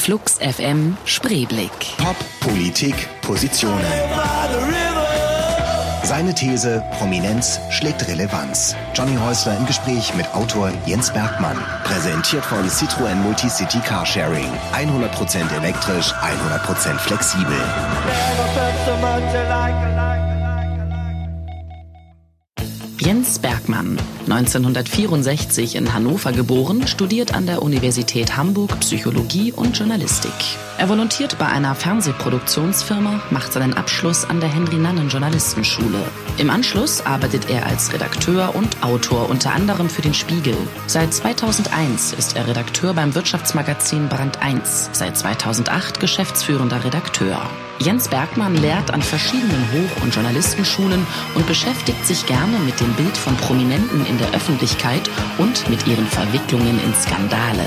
Flux FM Spreeblick. Pop, Politik, Positionen. Seine These, Prominenz schlägt Relevanz. Johnny Häusler im Gespräch mit Autor Jens Bergmann. Präsentiert von Citroën Multicity Carsharing. 100% elektrisch, 100% flexibel. Jens Bergmann, 1964 in Hannover geboren, studiert an der Universität Hamburg Psychologie und Journalistik. Er volontiert bei einer Fernsehproduktionsfirma, macht seinen Abschluss an der Henry-Nannen-Journalistenschule. Im Anschluss arbeitet er als Redakteur und Autor unter anderem für den Spiegel. Seit 2001 ist er Redakteur beim Wirtschaftsmagazin Brand 1, seit 2008 geschäftsführender Redakteur. Jens Bergmann lehrt an verschiedenen Hoch- und Journalistenschulen und beschäftigt sich gerne mit dem Bild von Prominenten in der Öffentlichkeit und mit ihren Verwicklungen in Skandale.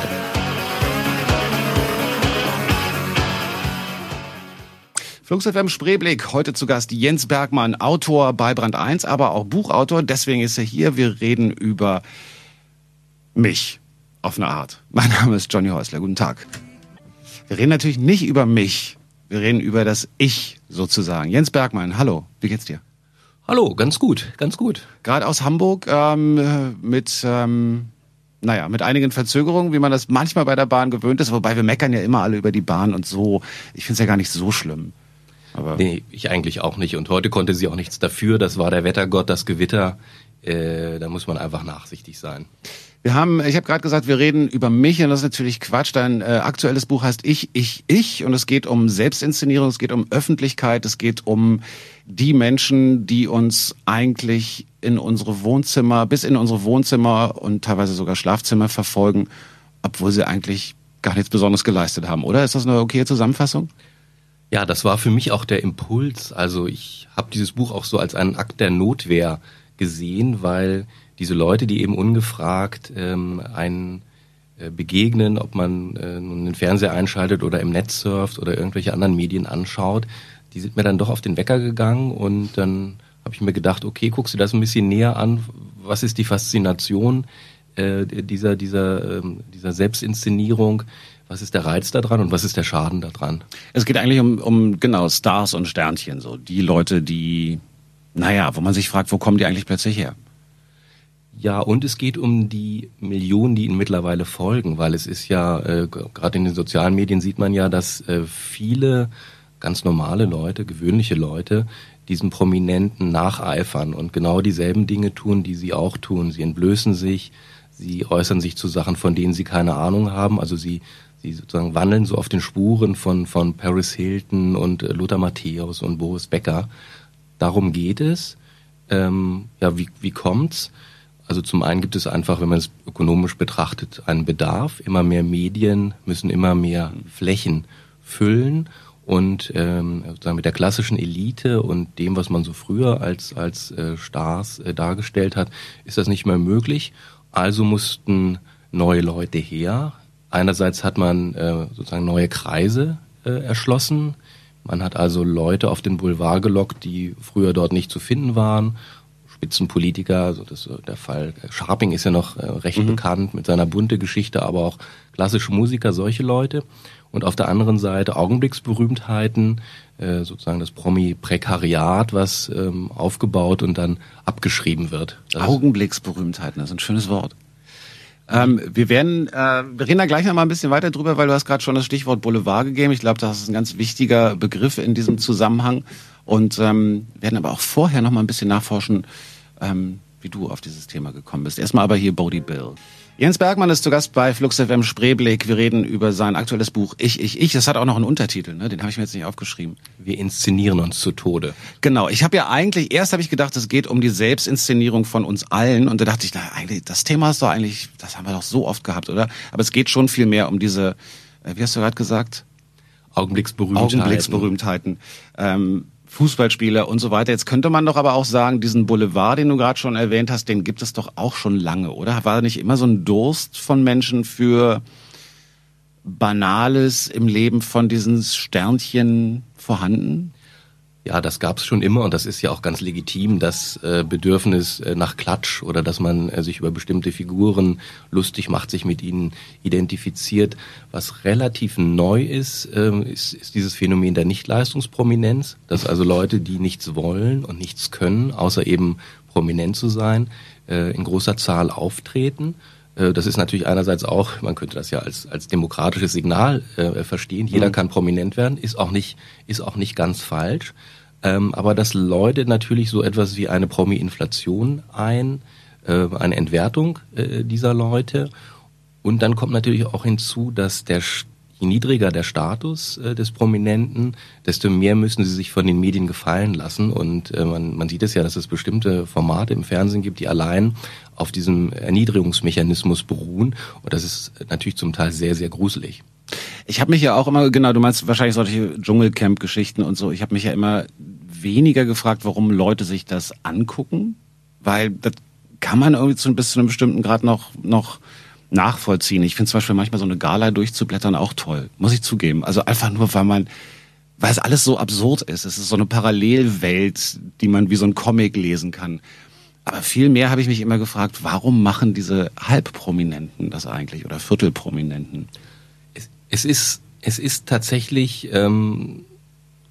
Flux FM Spreeblick, heute zu Gast Jens Bergmann, Autor bei Brand 1, aber auch Buchautor. Deswegen ist er hier. Wir reden über mich auf eine Art. Mein Name ist Johnny Häusler. Guten Tag. Wir reden natürlich nicht über mich. Wir reden über das Ich sozusagen. Jens Bergmann, hallo. Wie geht's dir? Hallo, ganz gut, ganz gut. Gerade aus Hamburg ähm, mit ähm, naja, mit einigen Verzögerungen, wie man das manchmal bei der Bahn gewöhnt ist, wobei wir meckern ja immer alle über die Bahn und so. Ich finde es ja gar nicht so schlimm. Aber nee, ich eigentlich auch nicht. Und heute konnte sie auch nichts dafür. Das war der Wettergott, das Gewitter. Äh, da muss man einfach nachsichtig sein. Wir haben, ich habe gerade gesagt, wir reden über mich und das ist natürlich Quatsch. Dein äh, aktuelles Buch heißt Ich, Ich, Ich und es geht um Selbstinszenierung, es geht um Öffentlichkeit, es geht um die Menschen, die uns eigentlich in unsere Wohnzimmer, bis in unsere Wohnzimmer und teilweise sogar Schlafzimmer verfolgen, obwohl sie eigentlich gar nichts Besonderes geleistet haben, oder? Ist das eine okaye Zusammenfassung? Ja, das war für mich auch der Impuls. Also ich habe dieses Buch auch so als einen Akt der Notwehr gesehen, weil diese Leute, die eben ungefragt ähm, einen äh, begegnen, ob man äh, nun den Fernseher einschaltet oder im Netz surft oder irgendwelche anderen Medien anschaut, die sind mir dann doch auf den Wecker gegangen und dann habe ich mir gedacht, okay, guckst du das ein bisschen näher an, was ist die Faszination äh, dieser, dieser, ähm, dieser Selbstinszenierung, was ist der Reiz daran und was ist der Schaden daran? Es geht eigentlich um, um genau Stars und Sternchen, so. Die Leute, die, naja, wo man sich fragt, wo kommen die eigentlich plötzlich her? Ja, und es geht um die Millionen, die ihnen mittlerweile folgen, weil es ist ja, äh, gerade in den sozialen Medien sieht man ja, dass äh, viele ganz normale Leute, gewöhnliche Leute, diesen Prominenten nacheifern und genau dieselben Dinge tun, die sie auch tun. Sie entblößen sich, sie äußern sich zu Sachen, von denen sie keine Ahnung haben. Also sie, sie sozusagen wandeln so auf den Spuren von, von Paris Hilton und äh, Lothar Matthäus und Boris Becker. Darum geht es. Ähm, ja, wie, wie kommt's? Also zum einen gibt es einfach, wenn man es ökonomisch betrachtet, einen Bedarf. Immer mehr Medien müssen immer mehr Flächen füllen und ähm, sozusagen mit der klassischen Elite und dem, was man so früher als als äh, Stars äh, dargestellt hat, ist das nicht mehr möglich. Also mussten neue Leute her. Einerseits hat man äh, sozusagen neue Kreise äh, erschlossen. Man hat also Leute auf den Boulevard gelockt, die früher dort nicht zu finden waren. Spitzenpolitiker, also das ist der Fall. Sharping ist ja noch äh, recht mhm. bekannt mit seiner bunte Geschichte, aber auch klassische Musiker, solche Leute und auf der anderen Seite Augenblicksberühmtheiten, äh, sozusagen das Promi-Prekariat, was ähm, aufgebaut und dann abgeschrieben wird. Das Augenblicksberühmtheiten, das ist ein schönes Wort. Ähm, wir werden, äh, wir reden da gleich noch mal ein bisschen weiter drüber, weil du hast gerade schon das Stichwort Boulevard gegeben. Ich glaube, das ist ein ganz wichtiger Begriff in diesem Zusammenhang und ähm, werden aber auch vorher noch mal ein bisschen nachforschen, ähm, wie du auf dieses Thema gekommen bist. Erstmal aber hier Bodie Bill. Jens Bergmann ist zu Gast bei Flux FM Spreeblick. Wir reden über sein aktuelles Buch Ich, Ich, Ich. Das hat auch noch einen Untertitel, ne? den habe ich mir jetzt nicht aufgeschrieben. Wir inszenieren uns zu Tode. Genau. Ich habe ja eigentlich, erst habe ich gedacht, es geht um die Selbstinszenierung von uns allen. Und da dachte ich, na, eigentlich, das Thema ist doch eigentlich, das haben wir doch so oft gehabt, oder? Aber es geht schon viel mehr um diese, äh, wie hast du gerade gesagt? Augenblicksberühmtheiten. Augenblicksberühmtheiten. Ähm, Fußballspieler und so weiter. Jetzt könnte man doch aber auch sagen, diesen Boulevard, den du gerade schon erwähnt hast, den gibt es doch auch schon lange, oder? War nicht immer so ein Durst von Menschen für Banales im Leben von diesen Sternchen vorhanden? Ja, das gab es schon immer und das ist ja auch ganz legitim, das äh, Bedürfnis äh, nach Klatsch oder dass man äh, sich über bestimmte Figuren lustig macht, sich mit ihnen identifiziert. Was relativ neu ist, ähm, ist, ist dieses Phänomen der Nichtleistungsprominenz, dass also Leute, die nichts wollen und nichts können, außer eben prominent zu sein, äh, in großer Zahl auftreten das ist natürlich einerseits auch, man könnte das ja als, als demokratisches Signal äh, verstehen. Jeder mhm. kann prominent werden, ist auch nicht, ist auch nicht ganz falsch. Ähm, aber das läutet natürlich so etwas wie eine Promi-Inflation ein, äh, eine Entwertung äh, dieser Leute. Und dann kommt natürlich auch hinzu, dass der je niedriger der Status äh, des Prominenten, desto mehr müssen sie sich von den Medien gefallen lassen. Und äh, man, man sieht es ja, dass es bestimmte Formate im Fernsehen gibt, die allein auf diesem Erniedrigungsmechanismus beruhen. Und das ist natürlich zum Teil sehr, sehr gruselig. Ich habe mich ja auch immer, genau, du meinst wahrscheinlich solche Dschungelcamp-Geschichten und so. Ich habe mich ja immer weniger gefragt, warum Leute sich das angucken, weil das kann man irgendwie zu, bis zu einem bestimmten Grad noch, noch nachvollziehen. Ich finde zum Beispiel manchmal so eine Gala durchzublättern auch toll, muss ich zugeben. Also einfach nur, weil man, weil es alles so absurd ist. Es ist so eine Parallelwelt, die man wie so ein Comic lesen kann. Aber viel mehr habe ich mich immer gefragt, warum machen diese Halbprominenten das eigentlich oder Viertelprominenten? Es, es ist es ist tatsächlich ähm,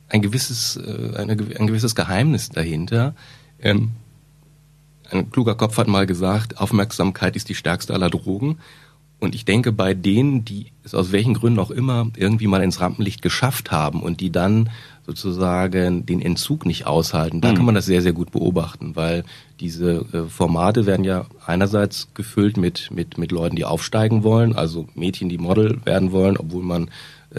ein gewisses äh, eine, ein gewisses Geheimnis dahinter. Ähm, ein kluger Kopf hat mal gesagt, Aufmerksamkeit ist die stärkste aller Drogen. Und ich denke, bei denen, die es aus welchen Gründen auch immer irgendwie mal ins Rampenlicht geschafft haben und die dann sozusagen den Entzug nicht aushalten, da mhm. kann man das sehr, sehr gut beobachten, weil diese äh, Formate werden ja einerseits gefüllt mit, mit, mit Leuten, die aufsteigen wollen, also Mädchen, die Model werden wollen, obwohl man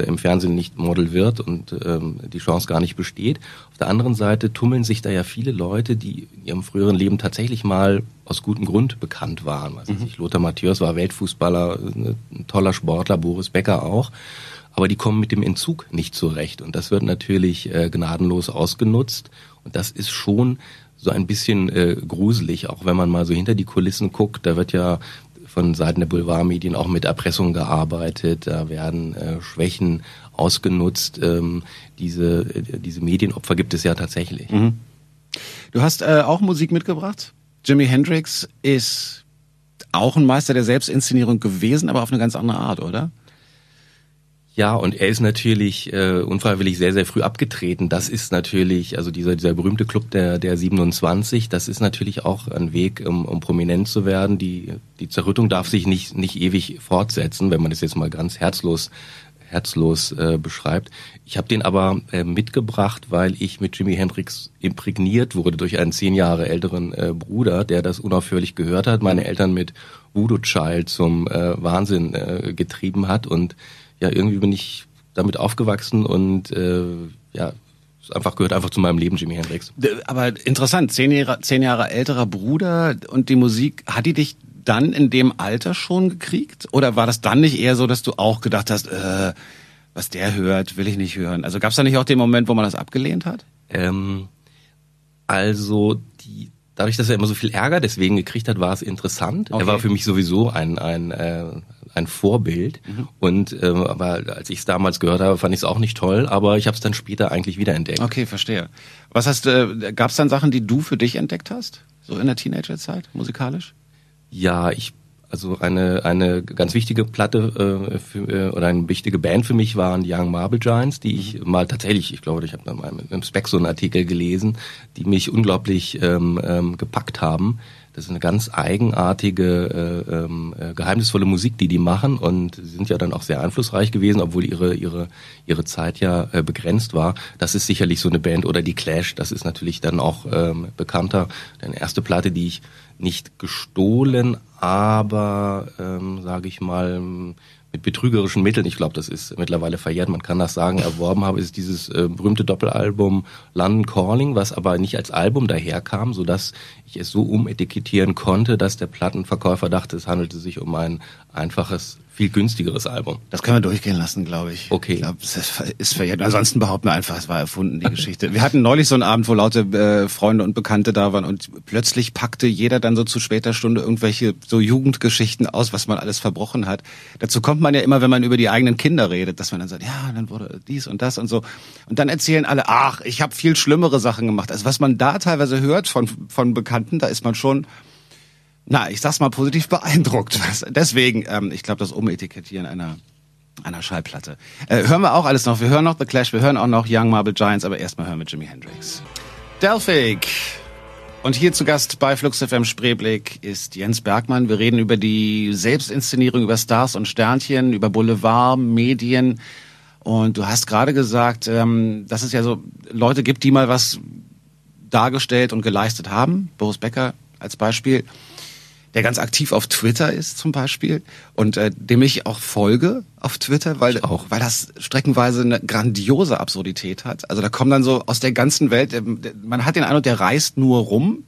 im Fernsehen nicht Model wird und ähm, die Chance gar nicht besteht. Auf der anderen Seite tummeln sich da ja viele Leute, die in ihrem früheren Leben tatsächlich mal aus gutem Grund bekannt waren. Was mhm. Lothar Matthäus war Weltfußballer, äh, ein toller Sportler, Boris Becker auch. Aber die kommen mit dem Entzug nicht zurecht. Und das wird natürlich äh, gnadenlos ausgenutzt. Und das ist schon so ein bisschen äh, gruselig, auch wenn man mal so hinter die Kulissen guckt. Da wird ja von Seiten der Boulevardmedien auch mit Erpressung gearbeitet, da werden äh, Schwächen ausgenutzt. Ähm, diese, äh, diese Medienopfer gibt es ja tatsächlich. Mhm. Du hast äh, auch Musik mitgebracht. Jimi Hendrix ist auch ein Meister der Selbstinszenierung gewesen, aber auf eine ganz andere Art, oder? Ja, und er ist natürlich äh, unfreiwillig sehr, sehr früh abgetreten. Das ist natürlich, also dieser, dieser berühmte Club der, der 27, das ist natürlich auch ein Weg, um, um prominent zu werden. Die, die Zerrüttung darf sich nicht, nicht ewig fortsetzen, wenn man das jetzt mal ganz herzlos herzlos äh, beschreibt. Ich habe den aber äh, mitgebracht, weil ich mit Jimi Hendrix imprägniert wurde durch einen zehn Jahre älteren äh, Bruder, der das unaufhörlich gehört hat, meine Eltern mit Voodoo Child zum äh, Wahnsinn äh, getrieben hat und ja, irgendwie bin ich damit aufgewachsen und äh, ja, es einfach gehört einfach zu meinem Leben, Jimi Hendrix. Aber interessant, zehn Jahre, zehn Jahre älterer Bruder und die Musik, hat die dich dann in dem Alter schon gekriegt? Oder war das dann nicht eher so, dass du auch gedacht hast, äh, was der hört, will ich nicht hören? Also gab es da nicht auch den Moment, wo man das abgelehnt hat? Ähm, also die dadurch, dass er immer so viel Ärger deswegen gekriegt hat, war es interessant. Okay. Er war für mich sowieso ein, ein, äh, ein Vorbild. Mhm. Und ähm, aber als ich es damals gehört habe, fand ich es auch nicht toll, aber ich habe es dann später eigentlich wieder entdeckt. Okay, verstehe. Was hast äh, gab es dann Sachen, die du für dich entdeckt hast? So in der Teenagerzeit, musikalisch? Ja, ich also eine eine ganz wichtige Platte äh, für, äh, oder eine wichtige Band für mich waren die Young Marble Giants, die ich mhm. mal tatsächlich, ich glaube, ich habe mal einem Speck so einen Artikel gelesen, die mich unglaublich ähm, ähm, gepackt haben. Das ist eine ganz eigenartige, äh, ähm, äh, geheimnisvolle Musik, die die machen und sie sind ja dann auch sehr einflussreich gewesen, obwohl ihre ihre ihre Zeit ja äh, begrenzt war. Das ist sicherlich so eine Band oder die Clash. Das ist natürlich dann auch ähm, bekannter. Deine erste Platte, die ich nicht gestohlen, aber ähm, sage ich mal mit betrügerischen Mitteln, ich glaube, das ist mittlerweile verjährt, man kann das sagen, erworben habe, ist dieses äh, berühmte Doppelalbum London Calling, was aber nicht als Album daherkam, so dass ich es so umetikettieren konnte, dass der Plattenverkäufer dachte, es handelte sich um ein einfaches viel günstigeres Album. Das können wir durchgehen lassen, glaube ich. Okay. Ich glaube, das ist verjährt. Ansonsten behaupten wir einfach, es war erfunden, die Geschichte. Wir hatten neulich so einen Abend, wo laute äh, Freunde und Bekannte da waren und plötzlich packte jeder dann so zu später Stunde irgendwelche so Jugendgeschichten aus, was man alles verbrochen hat. Dazu kommt man ja immer, wenn man über die eigenen Kinder redet, dass man dann sagt, ja, dann wurde dies und das und so. Und dann erzählen alle, ach, ich habe viel schlimmere Sachen gemacht. Also was man da teilweise hört von, von Bekannten, da ist man schon na, ich sag's mal positiv beeindruckt. Deswegen, ähm, ich glaube, das Umetikettieren einer einer Schallplatte. Äh, hören wir auch alles noch. Wir hören noch The Clash, wir hören auch noch Young Marble Giants, aber erstmal hören wir Jimi Hendrix. Delphik. Und hier zu Gast bei Flux FM Spreeblick ist Jens Bergmann. Wir reden über die Selbstinszenierung, über Stars und Sternchen, über Boulevard, Medien. Und du hast gerade gesagt, ähm, dass es ja so Leute gibt, die mal was dargestellt und geleistet haben. Boris Becker als Beispiel der ganz aktiv auf Twitter ist zum Beispiel und äh, dem ich auch folge auf Twitter, weil auch weil das streckenweise eine grandiose Absurdität hat. Also da kommen dann so aus der ganzen Welt, man hat den Eindruck, der reist nur rum.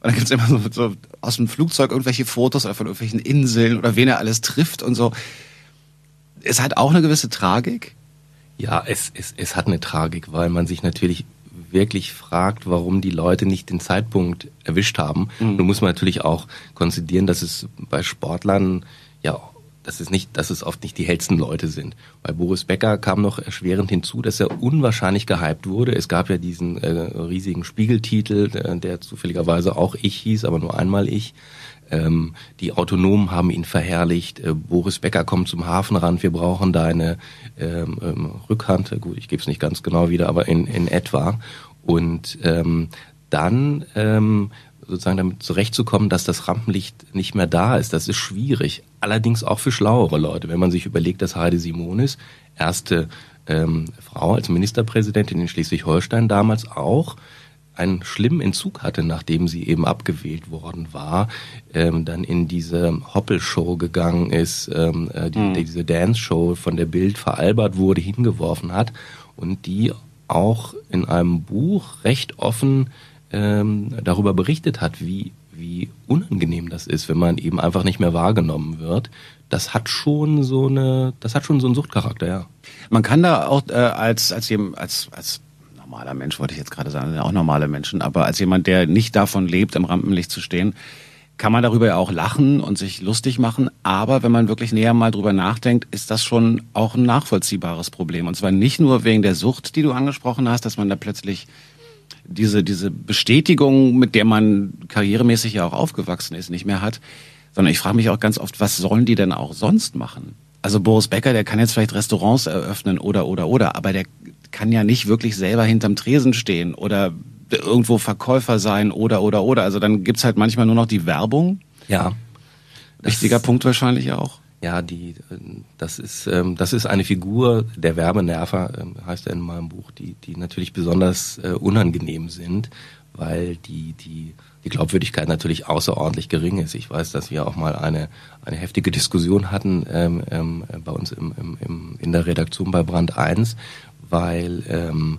Und dann gibt's immer so, so aus dem Flugzeug irgendwelche Fotos oder von irgendwelchen Inseln oder wen er alles trifft und so. Es hat auch eine gewisse Tragik. Ja, es, es, es hat eine Tragik, weil man sich natürlich wirklich fragt, warum die Leute nicht den Zeitpunkt erwischt haben. Mhm. Nun muss man natürlich auch konzidieren, dass es bei Sportlern ja dass es nicht, dass es oft nicht die hellsten Leute sind. Bei Boris Becker kam noch erschwerend hinzu, dass er unwahrscheinlich gehypt wurde. Es gab ja diesen äh, riesigen Spiegeltitel, der, der zufälligerweise auch ich hieß, aber nur einmal ich. Ähm, die Autonomen haben ihn verherrlicht. Äh, Boris Becker kommt zum Hafenrand. Wir brauchen deine ähm, ähm, Rückhand. Gut, ich gebe es nicht ganz genau wieder, aber in, in etwa. Und ähm, dann ähm, sozusagen damit zurechtzukommen, dass das Rampenlicht nicht mehr da ist, das ist schwierig. Allerdings auch für schlauere Leute. Wenn man sich überlegt, dass Heide Simonis, erste ähm, Frau als Ministerpräsidentin in Schleswig-Holstein damals auch, einen schlimmen Entzug hatte, nachdem sie eben abgewählt worden war, ähm, dann in diese Hoppelshow gegangen ist, ähm, äh, die, mhm. diese Dance-Show von der Bild veralbert wurde, hingeworfen hat und die auch in einem Buch recht offen ähm, darüber berichtet hat, wie, wie unangenehm das ist, wenn man eben einfach nicht mehr wahrgenommen wird. Das hat schon so eine, das hat schon so einen Suchtcharakter, ja. Man kann da auch äh, als als als als normaler Mensch, wollte ich jetzt gerade sagen, auch normale Menschen, aber als jemand, der nicht davon lebt, im Rampenlicht zu stehen, kann man darüber ja auch lachen und sich lustig machen. Aber wenn man wirklich näher mal drüber nachdenkt, ist das schon auch ein nachvollziehbares Problem. Und zwar nicht nur wegen der Sucht, die du angesprochen hast, dass man da plötzlich diese, diese Bestätigung, mit der man karrieremäßig ja auch aufgewachsen ist, nicht mehr hat, sondern ich frage mich auch ganz oft, was sollen die denn auch sonst machen? Also Boris Becker, der kann jetzt vielleicht Restaurants eröffnen oder, oder, oder, aber der kann ja nicht wirklich selber hinterm Tresen stehen oder irgendwo Verkäufer sein oder, oder, oder. Also dann gibt's halt manchmal nur noch die Werbung. Ja. Wichtiger Punkt wahrscheinlich auch. Ja, die, das ist, ähm, das ist eine Figur, der Werbenerver, ähm, heißt er in meinem Buch, die, die natürlich besonders äh, unangenehm sind, weil die, die, die Glaubwürdigkeit natürlich außerordentlich gering ist. Ich weiß, dass wir auch mal eine, eine heftige Diskussion hatten ähm, ähm, bei uns im, im, im, in der Redaktion bei Brand 1, weil ähm,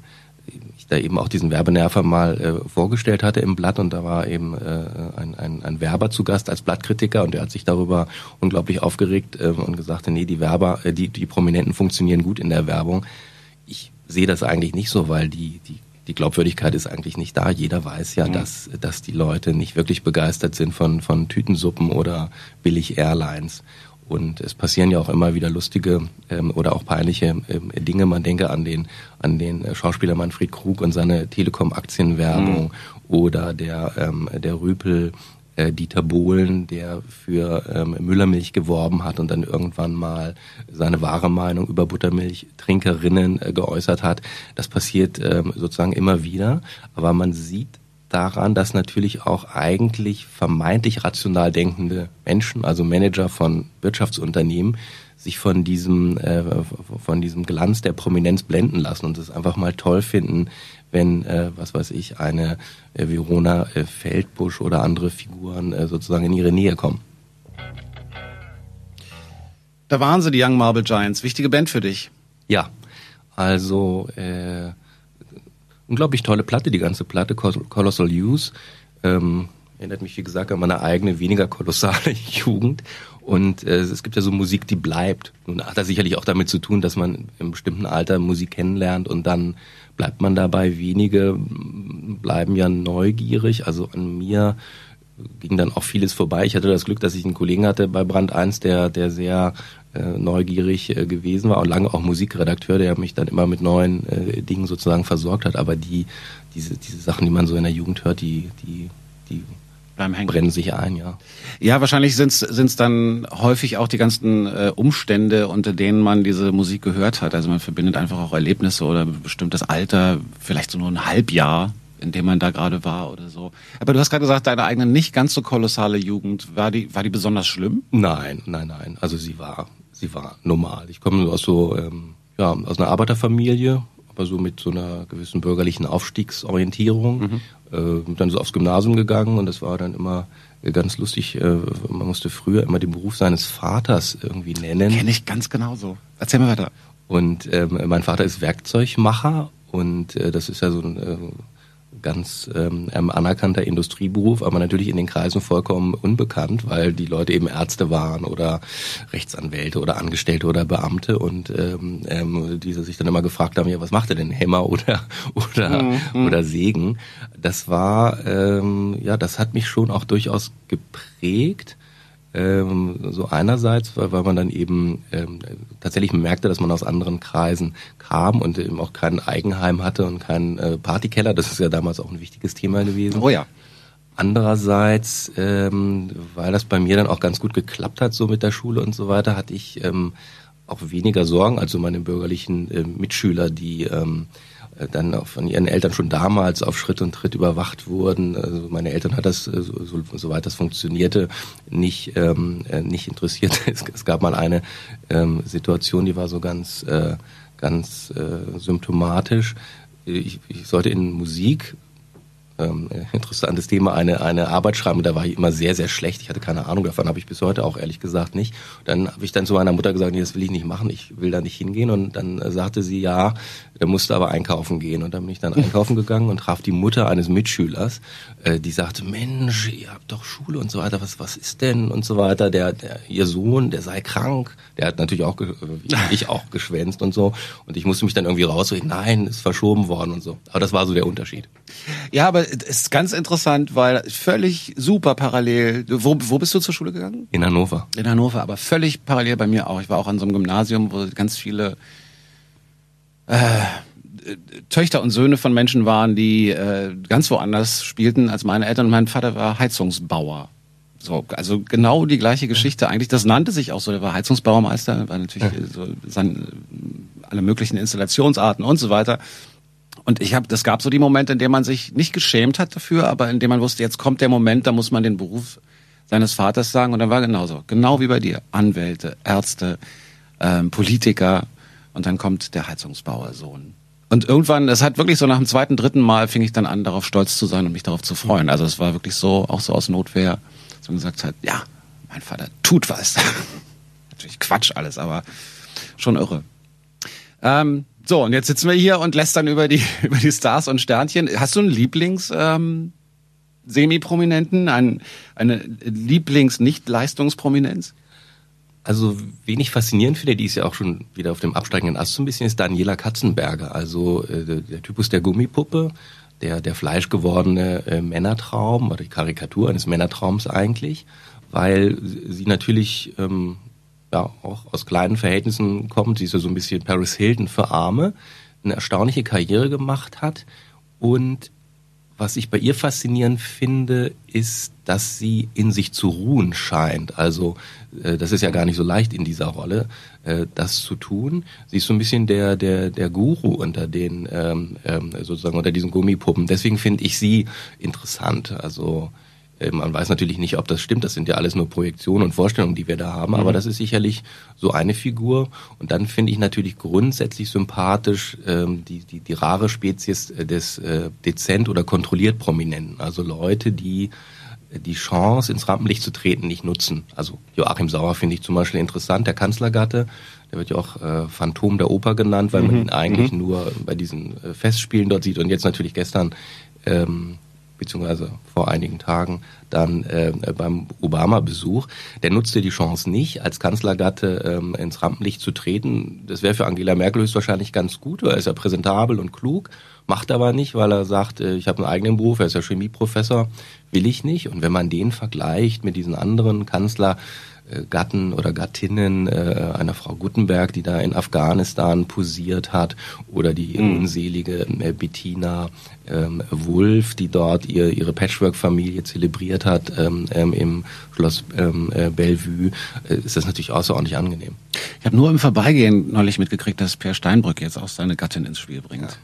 ich da eben auch diesen Werbenerver mal äh, vorgestellt hatte im Blatt und da war eben äh, ein, ein, ein Werber zu Gast als Blattkritiker und der hat sich darüber unglaublich aufgeregt äh, und gesagt, nee, die Werber, äh, die, die Prominenten funktionieren gut in der Werbung. Ich sehe das eigentlich nicht so, weil die, die die Glaubwürdigkeit ist eigentlich nicht da. Jeder weiß ja, mhm. dass, dass die Leute nicht wirklich begeistert sind von, von Tütensuppen oder billig Airlines. Und es passieren ja auch immer wieder lustige ähm, oder auch peinliche ähm, Dinge. Man denke an den, an den äh, Schauspieler Manfred Krug und seine Telekom-Aktienwerbung mhm. oder der, ähm, der Rüpel äh, Dieter Bohlen, der für ähm, Müllermilch geworben hat und dann irgendwann mal seine wahre Meinung über Buttermilchtrinkerinnen äh, geäußert hat. Das passiert ähm, sozusagen immer wieder. Aber man sieht daran, dass natürlich auch eigentlich vermeintlich rational denkende Menschen, also Manager von Wirtschaftsunternehmen, sich von diesem äh, von diesem Glanz der Prominenz blenden lassen und es einfach mal toll finden, wenn äh, was weiß ich eine äh, Verona äh, Feldbusch oder andere Figuren äh, sozusagen in ihre Nähe kommen. Da waren sie, die Young Marble Giants. Wichtige Band für dich. Ja, also äh, unglaublich tolle Platte, die ganze Platte, Colossal Use. Ähm, erinnert mich, wie gesagt, an meine eigene, weniger kolossale Jugend. Und äh, es gibt ja so Musik, die bleibt. Nun hat das sicherlich auch damit zu tun, dass man im bestimmten Alter Musik kennenlernt und dann bleibt man dabei. Wenige bleiben ja neugierig. Also an mir ging dann auch vieles vorbei. Ich hatte das Glück, dass ich einen Kollegen hatte bei Brand 1, der, der sehr neugierig äh, gewesen war und lange auch Musikredakteur, der mich dann immer mit neuen äh, Dingen sozusagen versorgt hat. Aber die, diese, diese Sachen, die man so in der Jugend hört, die, die, die brennen sich ein, ja. Ja, wahrscheinlich sind es dann häufig auch die ganzen äh, Umstände, unter denen man diese Musik gehört hat. Also man verbindet einfach auch Erlebnisse oder ein bestimmtes Alter, vielleicht so nur ein Halbjahr in dem man da gerade war oder so. Aber du hast gerade gesagt, deine eigene nicht ganz so kolossale Jugend, war die, war die besonders schlimm? Nein, nein, nein. Also sie war, sie war normal. Ich komme aus so, ähm, ja, aus einer Arbeiterfamilie, aber so mit so einer gewissen bürgerlichen Aufstiegsorientierung. Mhm. Äh, dann so aufs Gymnasium gegangen und das war dann immer ganz lustig. Äh, man musste früher immer den Beruf seines Vaters irgendwie nennen. Kenne ich ganz genauso. Erzähl mir weiter. Und ähm, mein Vater ist Werkzeugmacher und äh, das ist ja so ein äh, ganz ähm, anerkannter Industrieberuf, aber natürlich in den Kreisen vollkommen unbekannt, weil die Leute eben Ärzte waren oder Rechtsanwälte oder Angestellte oder Beamte und ähm, ähm, diese sich dann immer gefragt haben, ja, was macht er denn, Hämmer oder oder mhm. oder Sägen? Das war ähm, ja, das hat mich schon auch durchaus geprägt ähm, so einerseits, weil, weil man dann eben ähm, tatsächlich merkte, dass man aus anderen Kreisen kam und eben auch kein Eigenheim hatte und keinen äh, Partykeller. Das ist ja damals auch ein wichtiges Thema gewesen. Oh ja. Andererseits, ähm, weil das bei mir dann auch ganz gut geklappt hat, so mit der Schule und so weiter, hatte ich ähm, auch weniger Sorgen als so meine bürgerlichen äh, Mitschüler, die ähm, äh, dann auch von ihren Eltern schon damals auf Schritt und Tritt überwacht wurden. Also meine Eltern hat das, äh, so, so, soweit das funktionierte, nicht, ähm, äh, nicht interessiert. Es, es gab mal eine ähm, Situation, die war so ganz, äh, ganz äh, symptomatisch. Ich, ich sollte in Musik ähm, interessantes Thema, eine, eine Arbeit schreiben. Da war ich immer sehr, sehr schlecht. Ich hatte keine Ahnung davon, habe ich bis heute auch ehrlich gesagt nicht. Dann habe ich dann zu meiner Mutter gesagt, nee, das will ich nicht machen, ich will da nicht hingehen. Und dann äh, sagte sie, ja, er musste aber einkaufen gehen. Und dann bin ich dann einkaufen gegangen und traf die Mutter eines Mitschülers, äh, die sagte, Mensch, ihr habt doch Schule und so weiter, was, was ist denn und so weiter. Der, der, ihr Sohn, der sei krank. Der hat natürlich auch, ich auch geschwänzt und so. Und ich musste mich dann irgendwie rausreden, nein, ist verschoben worden und so. Aber das war so der Unterschied. Ja, aber ist ganz interessant, weil völlig super parallel. Wo, wo bist du zur Schule gegangen? In Hannover. In Hannover, aber völlig parallel bei mir auch. Ich war auch an so einem Gymnasium, wo ganz viele äh, Töchter und Söhne von Menschen waren, die äh, ganz woanders spielten als meine Eltern. Und mein Vater war Heizungsbauer. So, also genau die gleiche Geschichte eigentlich. Das nannte sich auch so. Der war Heizungsbaumeister, war natürlich so sein, alle möglichen Installationsarten und so weiter. Und ich habe, das gab so die Momente, in denen man sich nicht geschämt hat dafür, aber in dem man wusste, jetzt kommt der Moment, da muss man den Beruf seines Vaters sagen. Und dann war genauso, genau wie bei dir, Anwälte, Ärzte, ähm, Politiker. Und dann kommt der Heizungsbauersohn. Und irgendwann, es hat wirklich so nach dem zweiten, dritten Mal fing ich dann an, darauf stolz zu sein und mich darauf zu freuen. Also es war wirklich so, auch so aus Notwehr, dass man gesagt hat, ja, mein Vater tut was. Natürlich Quatsch alles, aber schon irre. Ähm, so, und jetzt sitzen wir hier und lästern über die, über die Stars und Sternchen. Hast du einen Lieblings, ähm, Semi-Prominenten, ein, eine Lieblings-Nicht-Leistungsprominenz? Also, wen ich faszinierend finde, die ist ja auch schon wieder auf dem absteigenden Ast so ein bisschen, ist Daniela Katzenberger. Also äh, der, der Typus der Gummipuppe, der, der fleischgewordene äh, Männertraum oder die Karikatur eines Männertraums eigentlich, weil sie natürlich ähm, ja auch aus kleinen Verhältnissen kommt. Ja so ein bisschen Paris Hilton für Arme, eine erstaunliche Karriere gemacht hat. Und was ich bei ihr faszinierend finde, ist, dass sie in sich zu ruhen scheint. Also äh, das ist ja gar nicht so leicht in dieser Rolle, äh, das zu tun. Sie ist so ein bisschen der der der Guru unter den ähm, ähm, sozusagen unter diesen Gummipuppen. Deswegen finde ich sie interessant. Also man weiß natürlich nicht, ob das stimmt. Das sind ja alles nur Projektionen und Vorstellungen, die wir da haben. Mhm. Aber das ist sicherlich so eine Figur. Und dann finde ich natürlich grundsätzlich sympathisch ähm, die, die, die rare Spezies äh, des äh, dezent oder kontrolliert Prominenten. Also Leute, die äh, die Chance, ins Rampenlicht zu treten, nicht nutzen. Also Joachim Sauer finde ich zum Beispiel interessant, der Kanzlergatte. Der wird ja auch äh, Phantom der Oper genannt, weil mhm. man ihn eigentlich mhm. nur bei diesen äh, Festspielen dort sieht. Und jetzt natürlich gestern ähm, beziehungsweise vor einigen Tagen dann äh, beim Obama-Besuch. Der nutzte die Chance nicht, als Kanzlergatte ähm, ins Rampenlicht zu treten. Das wäre für Angela Merkel höchstwahrscheinlich ganz gut, weil er ist ja präsentabel und klug, macht aber nicht, weil er sagt, äh, ich habe einen eigenen Beruf, er ist ja Chemieprofessor, will ich nicht. Und wenn man den vergleicht mit diesen anderen Kanzler, äh, Gatten oder Gattinnen äh, einer Frau Gutenberg, die da in Afghanistan posiert hat, oder die mhm. unselige äh, Bettina ähm, Wulff, die dort ihr, ihre Patchwork-Familie zelebriert hat ähm, ähm, im Schloss ähm, äh, Bellevue, äh, ist das natürlich außerordentlich angenehm. Ich habe nur im Vorbeigehen neulich mitgekriegt, dass Per Steinbrück jetzt auch seine Gattin ins Spiel bringt. Ja.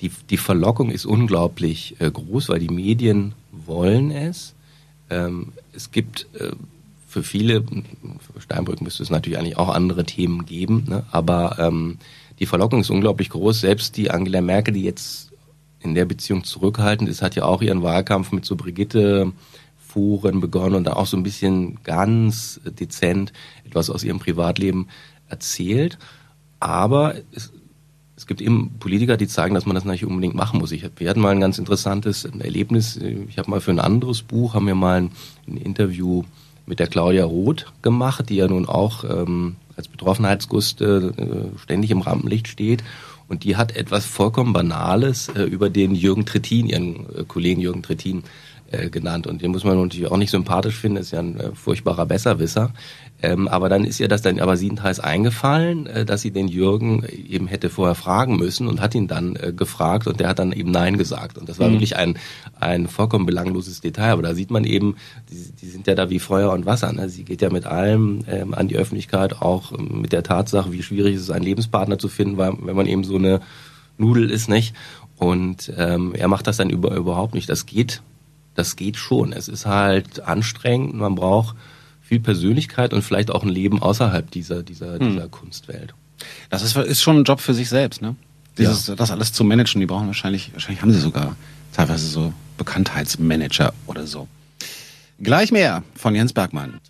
Die, die Verlockung ist unglaublich äh, groß, weil die Medien wollen es. Ähm, es gibt äh, für viele, für Steinbrück müsste es natürlich eigentlich auch andere Themen geben, ne? aber ähm, die Verlockung ist unglaublich groß. Selbst die Angela Merkel, die jetzt in der Beziehung zurückhaltend ist, hat ja auch ihren Wahlkampf mit so Brigitte Foren begonnen und da auch so ein bisschen ganz dezent etwas aus ihrem Privatleben erzählt. Aber es, es gibt eben Politiker, die zeigen, dass man das nicht unbedingt machen muss. Ich, wir hatten mal ein ganz interessantes Erlebnis. Ich habe mal für ein anderes Buch, haben wir mal ein, ein Interview mit der Claudia Roth gemacht, die ja nun auch ähm, als Betroffenheitsgust äh, ständig im Rampenlicht steht. Und die hat etwas vollkommen Banales äh, über den Jürgen Trittin, ihren äh, Kollegen Jürgen Trittin, äh, genannt. Und den muss man natürlich auch nicht sympathisch finden, ist ja ein äh, furchtbarer Besserwisser. Ähm, aber dann ist ihr das dann aber siebenteils eingefallen, äh, dass sie den Jürgen eben hätte vorher fragen müssen und hat ihn dann äh, gefragt und der hat dann eben Nein gesagt. Und das war mhm. wirklich ein, ein vollkommen belangloses Detail. Aber da sieht man eben, die, die sind ja da wie Feuer und Wasser. Ne? Sie geht ja mit allem ähm, an die Öffentlichkeit, auch ähm, mit der Tatsache, wie schwierig es ist, einen Lebenspartner zu finden, weil, wenn man eben so eine Nudel ist, nicht? Und ähm, er macht das dann über, überhaupt nicht. Das geht, das geht schon. Es ist halt anstrengend. Man braucht viel Persönlichkeit und vielleicht auch ein Leben außerhalb dieser, dieser, hm. dieser Kunstwelt. Das ist, ist schon ein Job für sich selbst, ne? Dieses, ja. Das alles zu managen, die brauchen wahrscheinlich, wahrscheinlich haben sie sogar teilweise so Bekanntheitsmanager oder so. Gleich mehr von Jens Bergmann.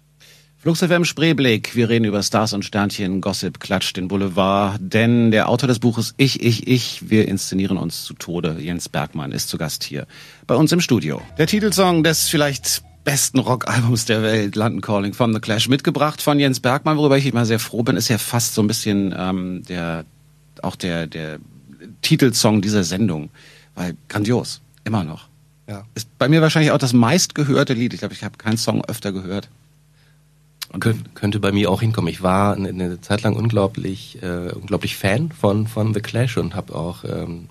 Flux FM Spreeblick. Wir reden über Stars und Sternchen, Gossip, Klatsch, den Boulevard. Denn der Autor des Buches Ich, Ich, Ich, wir inszenieren uns zu Tode. Jens Bergmann ist zu Gast hier bei uns im Studio. Der Titelsong des vielleicht besten Rockalbums der Welt, London Calling von The Clash, mitgebracht von Jens Bergmann, worüber ich immer sehr froh bin, ist ja fast so ein bisschen ähm, der auch der der Titelsong dieser Sendung, weil grandios, immer noch. Ja. Ist bei mir wahrscheinlich auch das meistgehörte Lied. Ich glaube, ich habe keinen Song öfter gehört. Kön könnte bei mir auch hinkommen. Ich war eine, eine Zeit lang unglaublich, äh, unglaublich Fan von von The Clash und habe auch ähm,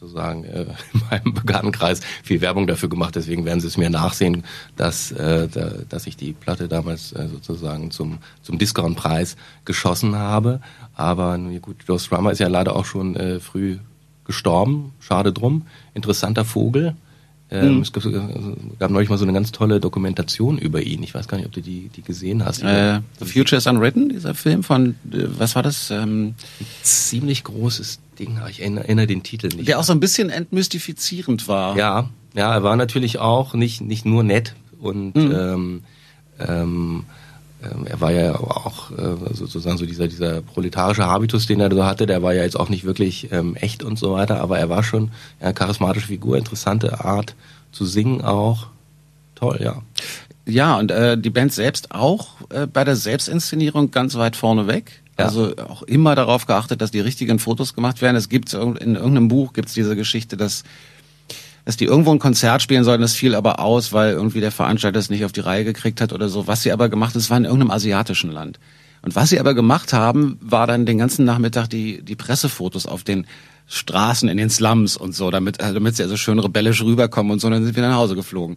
sozusagen äh, in meinem Bekanntenkreis viel Werbung dafür gemacht. Deswegen werden Sie es mir nachsehen, dass, äh, da, dass ich die Platte damals äh, sozusagen zum, zum Discount-Preis geschossen habe. Aber gut, Joe Strummer ist ja leider auch schon äh, früh gestorben. Schade drum. Interessanter Vogel. Ähm, mhm. Es gab, gab, neulich mal so eine ganz tolle Dokumentation über ihn. Ich weiß gar nicht, ob du die, die gesehen hast. Äh, The Future is Unwritten, dieser Film von, äh, was war das? Ähm, ziemlich großes Ding, ich erinnere, erinnere den Titel nicht. Der auch so ein bisschen entmystifizierend war. Ja, ja, er war natürlich auch nicht, nicht nur nett und mhm. ähm, ähm er war ja auch äh, sozusagen so dieser, dieser proletarische Habitus, den er so hatte, der war ja jetzt auch nicht wirklich ähm, echt und so weiter, aber er war schon eine charismatische Figur, interessante Art zu singen auch. Toll, ja. Ja, und äh, die Band selbst auch äh, bei der Selbstinszenierung ganz weit vorne weg. Ja. Also auch immer darauf geachtet, dass die richtigen Fotos gemacht werden. Es gibt in irgendeinem Buch gibt's diese Geschichte, dass dass die irgendwo ein Konzert spielen sollen, das fiel aber aus, weil irgendwie der Veranstalter es nicht auf die Reihe gekriegt hat oder so. Was sie aber gemacht haben, es war in irgendeinem asiatischen Land. Und was sie aber gemacht haben, war dann den ganzen Nachmittag die, die Pressefotos auf den Straßen in den Slums und so, damit, damit sie also schön rebellisch rüberkommen und so, und dann sind wir nach Hause geflogen.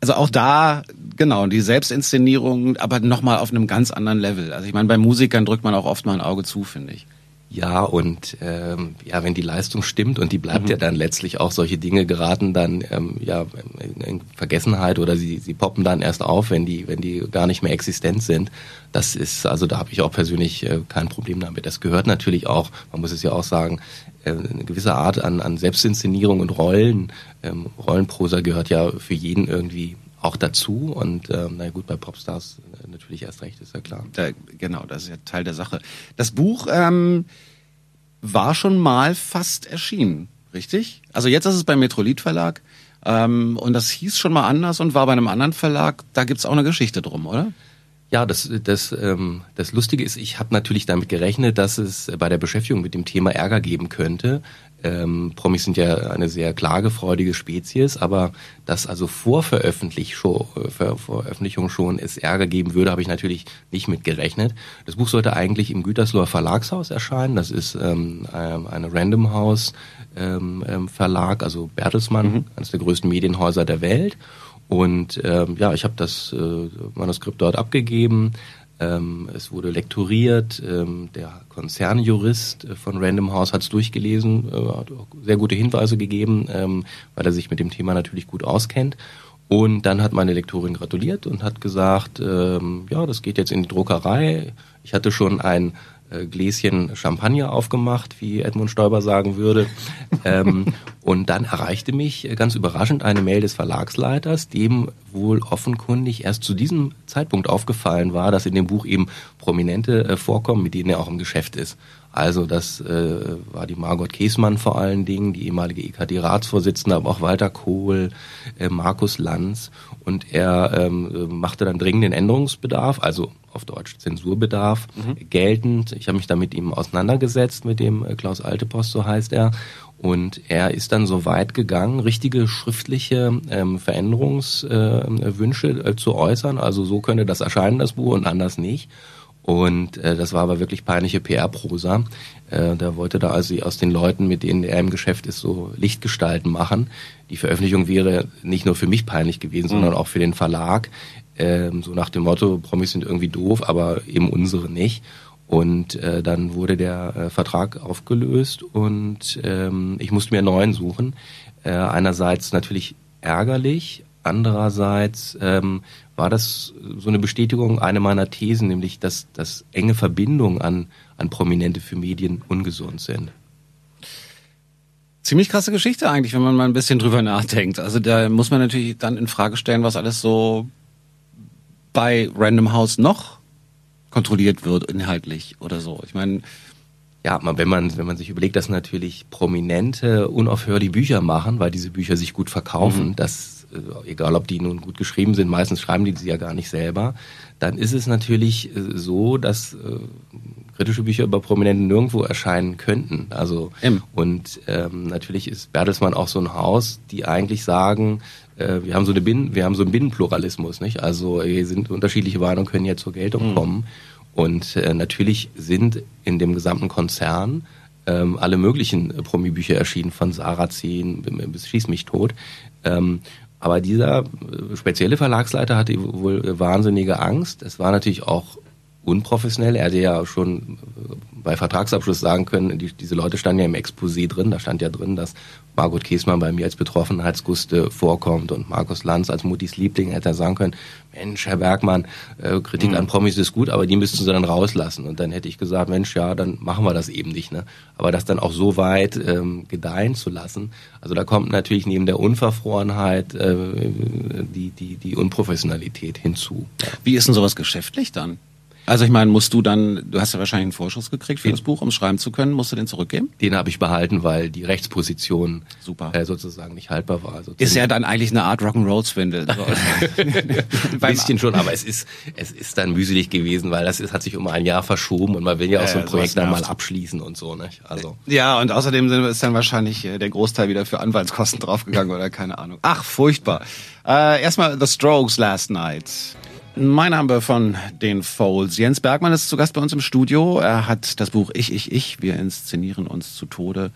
Also auch da, genau, die Selbstinszenierung, aber nochmal auf einem ganz anderen Level. Also ich meine, bei Musikern drückt man auch oft mal ein Auge zu, finde ich. Ja, und ähm, ja, wenn die Leistung stimmt und die bleibt mhm. ja dann letztlich auch solche Dinge geraten dann ähm, ja in, in Vergessenheit oder sie, sie poppen dann erst auf, wenn die wenn die gar nicht mehr existent sind. Das ist also da habe ich auch persönlich äh, kein Problem damit. Das gehört natürlich auch, man muss es ja auch sagen, äh, eine gewisse Art an, an Selbstinszenierung und Rollen. Ähm, Rollenprosa gehört ja für jeden irgendwie auch dazu und ähm, na gut, bei Popstars äh, natürlich erst recht, ist ja klar. Da, genau, das ist ja Teil der Sache. Das Buch ähm, war schon mal fast erschienen, richtig? Also jetzt ist es beim Metrolit Verlag. Ähm, und das hieß schon mal anders und war bei einem anderen Verlag. Da gibt's auch eine Geschichte drum, oder? Ja, das, das, ähm, das Lustige ist, ich habe natürlich damit gerechnet, dass es bei der Beschäftigung mit dem Thema Ärger geben könnte. Ähm, Promis sind ja eine sehr klagefreudige Spezies, aber dass also vor, schon, vor Veröffentlichung schon es Ärger geben würde, habe ich natürlich nicht mit gerechnet. Das Buch sollte eigentlich im Gütersloher Verlagshaus erscheinen. Das ist ähm, eine Random House ähm, ähm, Verlag, also Bertelsmann, mhm. eines der größten Medienhäuser der Welt. Und ähm, ja, ich habe das äh, Manuskript dort abgegeben. Ähm, es wurde lektoriert. Ähm, der Konzernjurist äh, von Random House hat es durchgelesen, äh, hat auch sehr gute Hinweise gegeben, ähm, weil er sich mit dem Thema natürlich gut auskennt. Und dann hat meine Lektorin gratuliert und hat gesagt, ähm, ja, das geht jetzt in die Druckerei. Ich hatte schon ein Gläschen Champagner aufgemacht, wie Edmund Stoiber sagen würde. ähm, und dann erreichte mich ganz überraschend eine Mail des Verlagsleiters, dem wohl offenkundig erst zu diesem Zeitpunkt aufgefallen war, dass in dem Buch eben Prominente äh, vorkommen, mit denen er auch im Geschäft ist. Also das äh, war die Margot Käßmann vor allen Dingen, die ehemalige EKD-Ratsvorsitzende, aber auch Walter Kohl, äh, Markus Lanz. Und er ähm, machte dann dringenden Änderungsbedarf, also auf Deutsch Zensurbedarf, mhm. geltend. Ich habe mich da mit ihm auseinandergesetzt, mit dem äh, Klaus Altepost, so heißt er. Und er ist dann so weit gegangen, richtige schriftliche ähm, Veränderungswünsche äh, äh, zu äußern. Also so könnte das erscheinen, das Buch, und anders nicht. Und äh, das war aber wirklich peinliche PR-Prosa. Äh, da wollte da also aus den Leuten, mit denen er im Geschäft ist, so Lichtgestalten machen. Die Veröffentlichung wäre nicht nur für mich peinlich gewesen, mhm. sondern auch für den Verlag. Ähm, so nach dem Motto, Promis sind irgendwie doof, aber eben unsere nicht. Und äh, dann wurde der äh, Vertrag aufgelöst und ähm, ich musste mir einen neuen suchen. Äh, einerseits natürlich ärgerlich, andererseits ähm, war das so eine Bestätigung einer meiner Thesen, nämlich dass, dass enge Verbindungen an, an Prominente für Medien ungesund sind. Ziemlich krasse Geschichte eigentlich, wenn man mal ein bisschen drüber nachdenkt. Also da muss man natürlich dann in Frage stellen, was alles so bei Random House noch kontrolliert wird inhaltlich oder so. Ich meine, ja, wenn man, wenn man sich überlegt, dass natürlich Prominente unaufhörlich Bücher machen, weil diese Bücher sich gut verkaufen, mhm. das äh, egal ob die nun gut geschrieben sind, meistens schreiben die sie ja gar nicht selber, dann ist es natürlich äh, so, dass äh, kritische Bücher über Prominenten nirgendwo erscheinen könnten. Also M. und ähm, natürlich ist Bertelsmann auch so ein Haus, die eigentlich sagen, äh, wir haben so eine Binnen, wir haben so einen Binnenpluralismus, nicht? Also hier sind unterschiedliche Meinungen können jetzt zur Geltung mhm. kommen. Und äh, natürlich sind in dem gesamten Konzern ähm, alle möglichen äh, Promi-Bücher erschienen, von Sarah Zehn bis Schieß mich tot. Ähm, aber dieser äh, spezielle Verlagsleiter hatte wohl wahnsinnige Angst. Es war natürlich auch unprofessionell. Er hätte ja schon äh, bei Vertragsabschluss sagen können, die, diese Leute standen ja im Exposé drin, da stand ja drin, dass Margot Käßmann bei mir als Betroffenheitsguste vorkommt und Markus Lanz als Muttis Liebling hätte er sagen können, Mensch, Herr Bergmann, äh, Kritik mhm. an Promis ist gut, aber die müssten sie dann rauslassen. Und dann hätte ich gesagt, Mensch, ja, dann machen wir das eben nicht. Ne? Aber das dann auch so weit ähm, gedeihen zu lassen, also da kommt natürlich neben der Unverfrorenheit äh, die, die, die Unprofessionalität hinzu. Wie ist denn sowas geschäftlich dann? Also ich meine, musst du dann, du hast ja wahrscheinlich einen Vorschuss gekriegt für den, das Buch, um es schreiben zu können, musst du den zurückgeben? Den habe ich behalten, weil die Rechtsposition Super. Äh, sozusagen nicht haltbar war. Also ist ja dann eigentlich eine Art Rock'n'Roll-Swindel. ein bisschen schon, aber es ist, es ist dann mühselig gewesen, weil das ist, hat sich um ein Jahr verschoben und man will ja auch äh, so ein Projekt dann mal abschließen und so. Nicht? Also. Ja, und außerdem ist dann wahrscheinlich äh, der Großteil wieder für Anwaltskosten draufgegangen oder keine Ahnung. Ach, furchtbar. Äh, erstmal The Strokes Last Night. Mein Name von den Folds. Jens Bergmann ist zu Gast bei uns im Studio. Er hat das Buch Ich, Ich, Ich, wir inszenieren uns zu Tode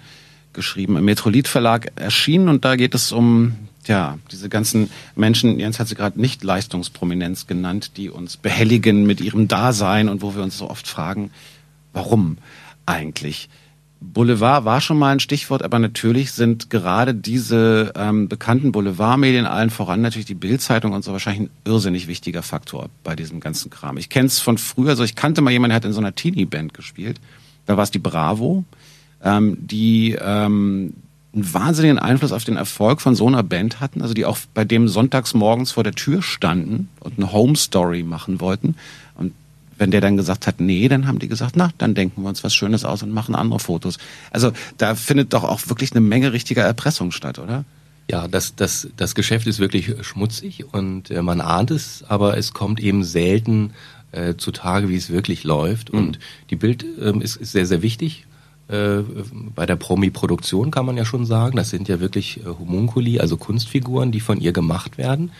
geschrieben, im Metrolit Verlag erschienen und da geht es um ja, diese ganzen Menschen, Jens hat sie gerade nicht Leistungsprominenz genannt, die uns behelligen mit ihrem Dasein und wo wir uns so oft fragen, warum eigentlich? Boulevard war schon mal ein Stichwort, aber natürlich sind gerade diese ähm, bekannten Boulevardmedien, allen voran natürlich die Bildzeitung und so, wahrscheinlich ein irrsinnig wichtiger Faktor bei diesem ganzen Kram. Ich kenne es von früher, also ich kannte mal jemanden, der hat in so einer Teenie-Band gespielt. Da war es die Bravo, ähm, die ähm, einen wahnsinnigen Einfluss auf den Erfolg von so einer Band hatten, also die auch bei dem sonntags morgens vor der Tür standen und eine Home Story machen wollten wenn der dann gesagt hat, nee, dann haben die gesagt, na, dann denken wir uns was Schönes aus und machen andere Fotos. Also da findet doch auch wirklich eine Menge richtiger Erpressung statt, oder? Ja, das, das, das Geschäft ist wirklich schmutzig und äh, man ahnt es, aber es kommt eben selten äh, zutage, wie es wirklich läuft. Mhm. Und die Bild ähm, ist, ist sehr, sehr wichtig. Äh, bei der Promi-Produktion kann man ja schon sagen, das sind ja wirklich äh, Homunculi, also Kunstfiguren, die von ihr gemacht werden.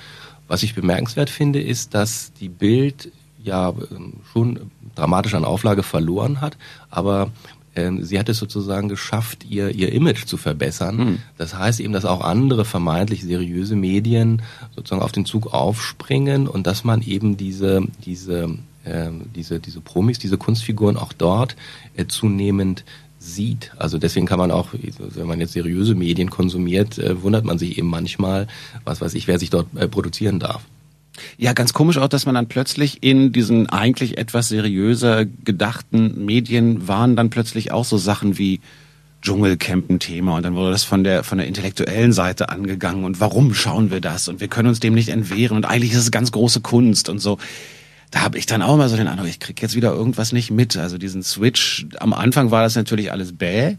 Was ich bemerkenswert finde, ist, dass die Bild ja ähm, schon dramatisch an Auflage verloren hat, aber ähm, sie hat es sozusagen geschafft, ihr, ihr Image zu verbessern. Mhm. Das heißt eben, dass auch andere vermeintlich seriöse Medien sozusagen auf den Zug aufspringen und dass man eben diese, diese, äh, diese, diese Promis, diese Kunstfiguren auch dort äh, zunehmend sieht. Also deswegen kann man auch, wenn man jetzt seriöse Medien konsumiert, äh, wundert man sich eben manchmal, was weiß ich, wer sich dort äh, produzieren darf. Ja, ganz komisch auch, dass man dann plötzlich in diesen eigentlich etwas seriöser gedachten Medien waren dann plötzlich auch so Sachen wie Dschungelcamp ein Thema und dann wurde das von der von der intellektuellen Seite angegangen und warum schauen wir das und wir können uns dem nicht entwehren und eigentlich ist es ganz große Kunst und so. Da habe ich dann auch mal so den Eindruck, ich krieg jetzt wieder irgendwas nicht mit. Also diesen Switch, am Anfang war das natürlich alles bäh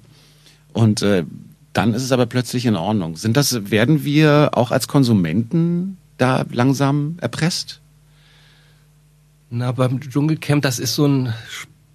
und äh, dann ist es aber plötzlich in Ordnung. Sind das, werden wir auch als Konsumenten da langsam erpresst? Na, beim Dschungelcamp, das ist so ein,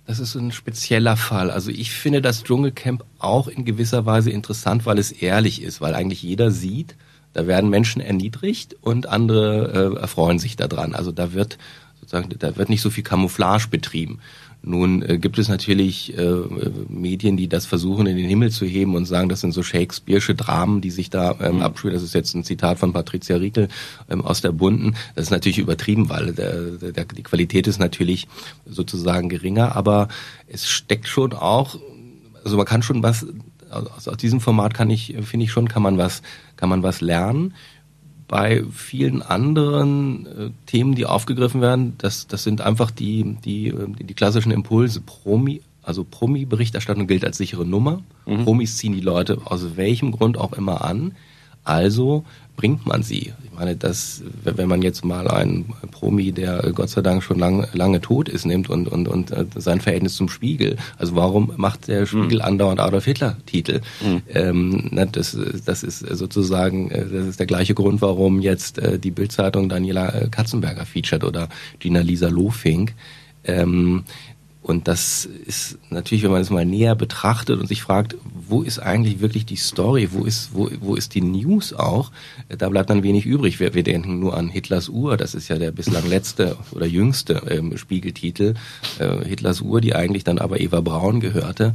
das ist so ein spezieller Fall. Also ich finde das Dschungelcamp auch in gewisser Weise interessant, weil es ehrlich ist, weil eigentlich jeder sieht, da werden Menschen erniedrigt und andere äh, erfreuen sich daran. Also da wird sozusagen, da wird nicht so viel Camouflage betrieben. Nun äh, gibt es natürlich äh, Medien, die das versuchen in den Himmel zu heben und sagen, das sind so Shakespeare'sche Dramen, die sich da ähm, mhm. abspielen. Das ist jetzt ein Zitat von Patricia Riekel ähm, aus der Bunden. Das ist natürlich übertrieben, weil der, der, die Qualität ist natürlich sozusagen geringer, aber es steckt schon auch, also man kann schon was, aus, aus diesem Format kann ich, finde ich schon, kann man was, kann man was lernen bei vielen anderen äh, Themen, die aufgegriffen werden, das, das sind einfach die, die, äh, die klassischen Impulse. Promi, also Promi-Berichterstattung gilt als sichere Nummer. Mhm. Promis ziehen die Leute aus welchem Grund auch immer an. Also bringt man sie? Ich meine, dass, wenn man jetzt mal einen Promi, der Gott sei Dank schon lang, lange tot ist, nimmt und, und, und äh, sein Verhältnis zum Spiegel. Also warum macht der Spiegel mhm. andauernd Adolf Hitler Titel? Mhm. Ähm, ne, das, das ist sozusagen, äh, das ist der gleiche Grund, warum jetzt äh, die Bildzeitung Daniela Katzenberger featured oder Gina Lisa Lofink. Ähm, und das ist natürlich, wenn man es mal näher betrachtet und sich fragt, wo ist eigentlich wirklich die Story, wo ist, wo, wo ist die News auch, da bleibt dann wenig übrig. Wir, wir denken nur an Hitlers Uhr, das ist ja der bislang letzte oder jüngste ähm, Spiegeltitel. Äh, Hitlers Uhr, die eigentlich dann aber Eva Braun gehörte.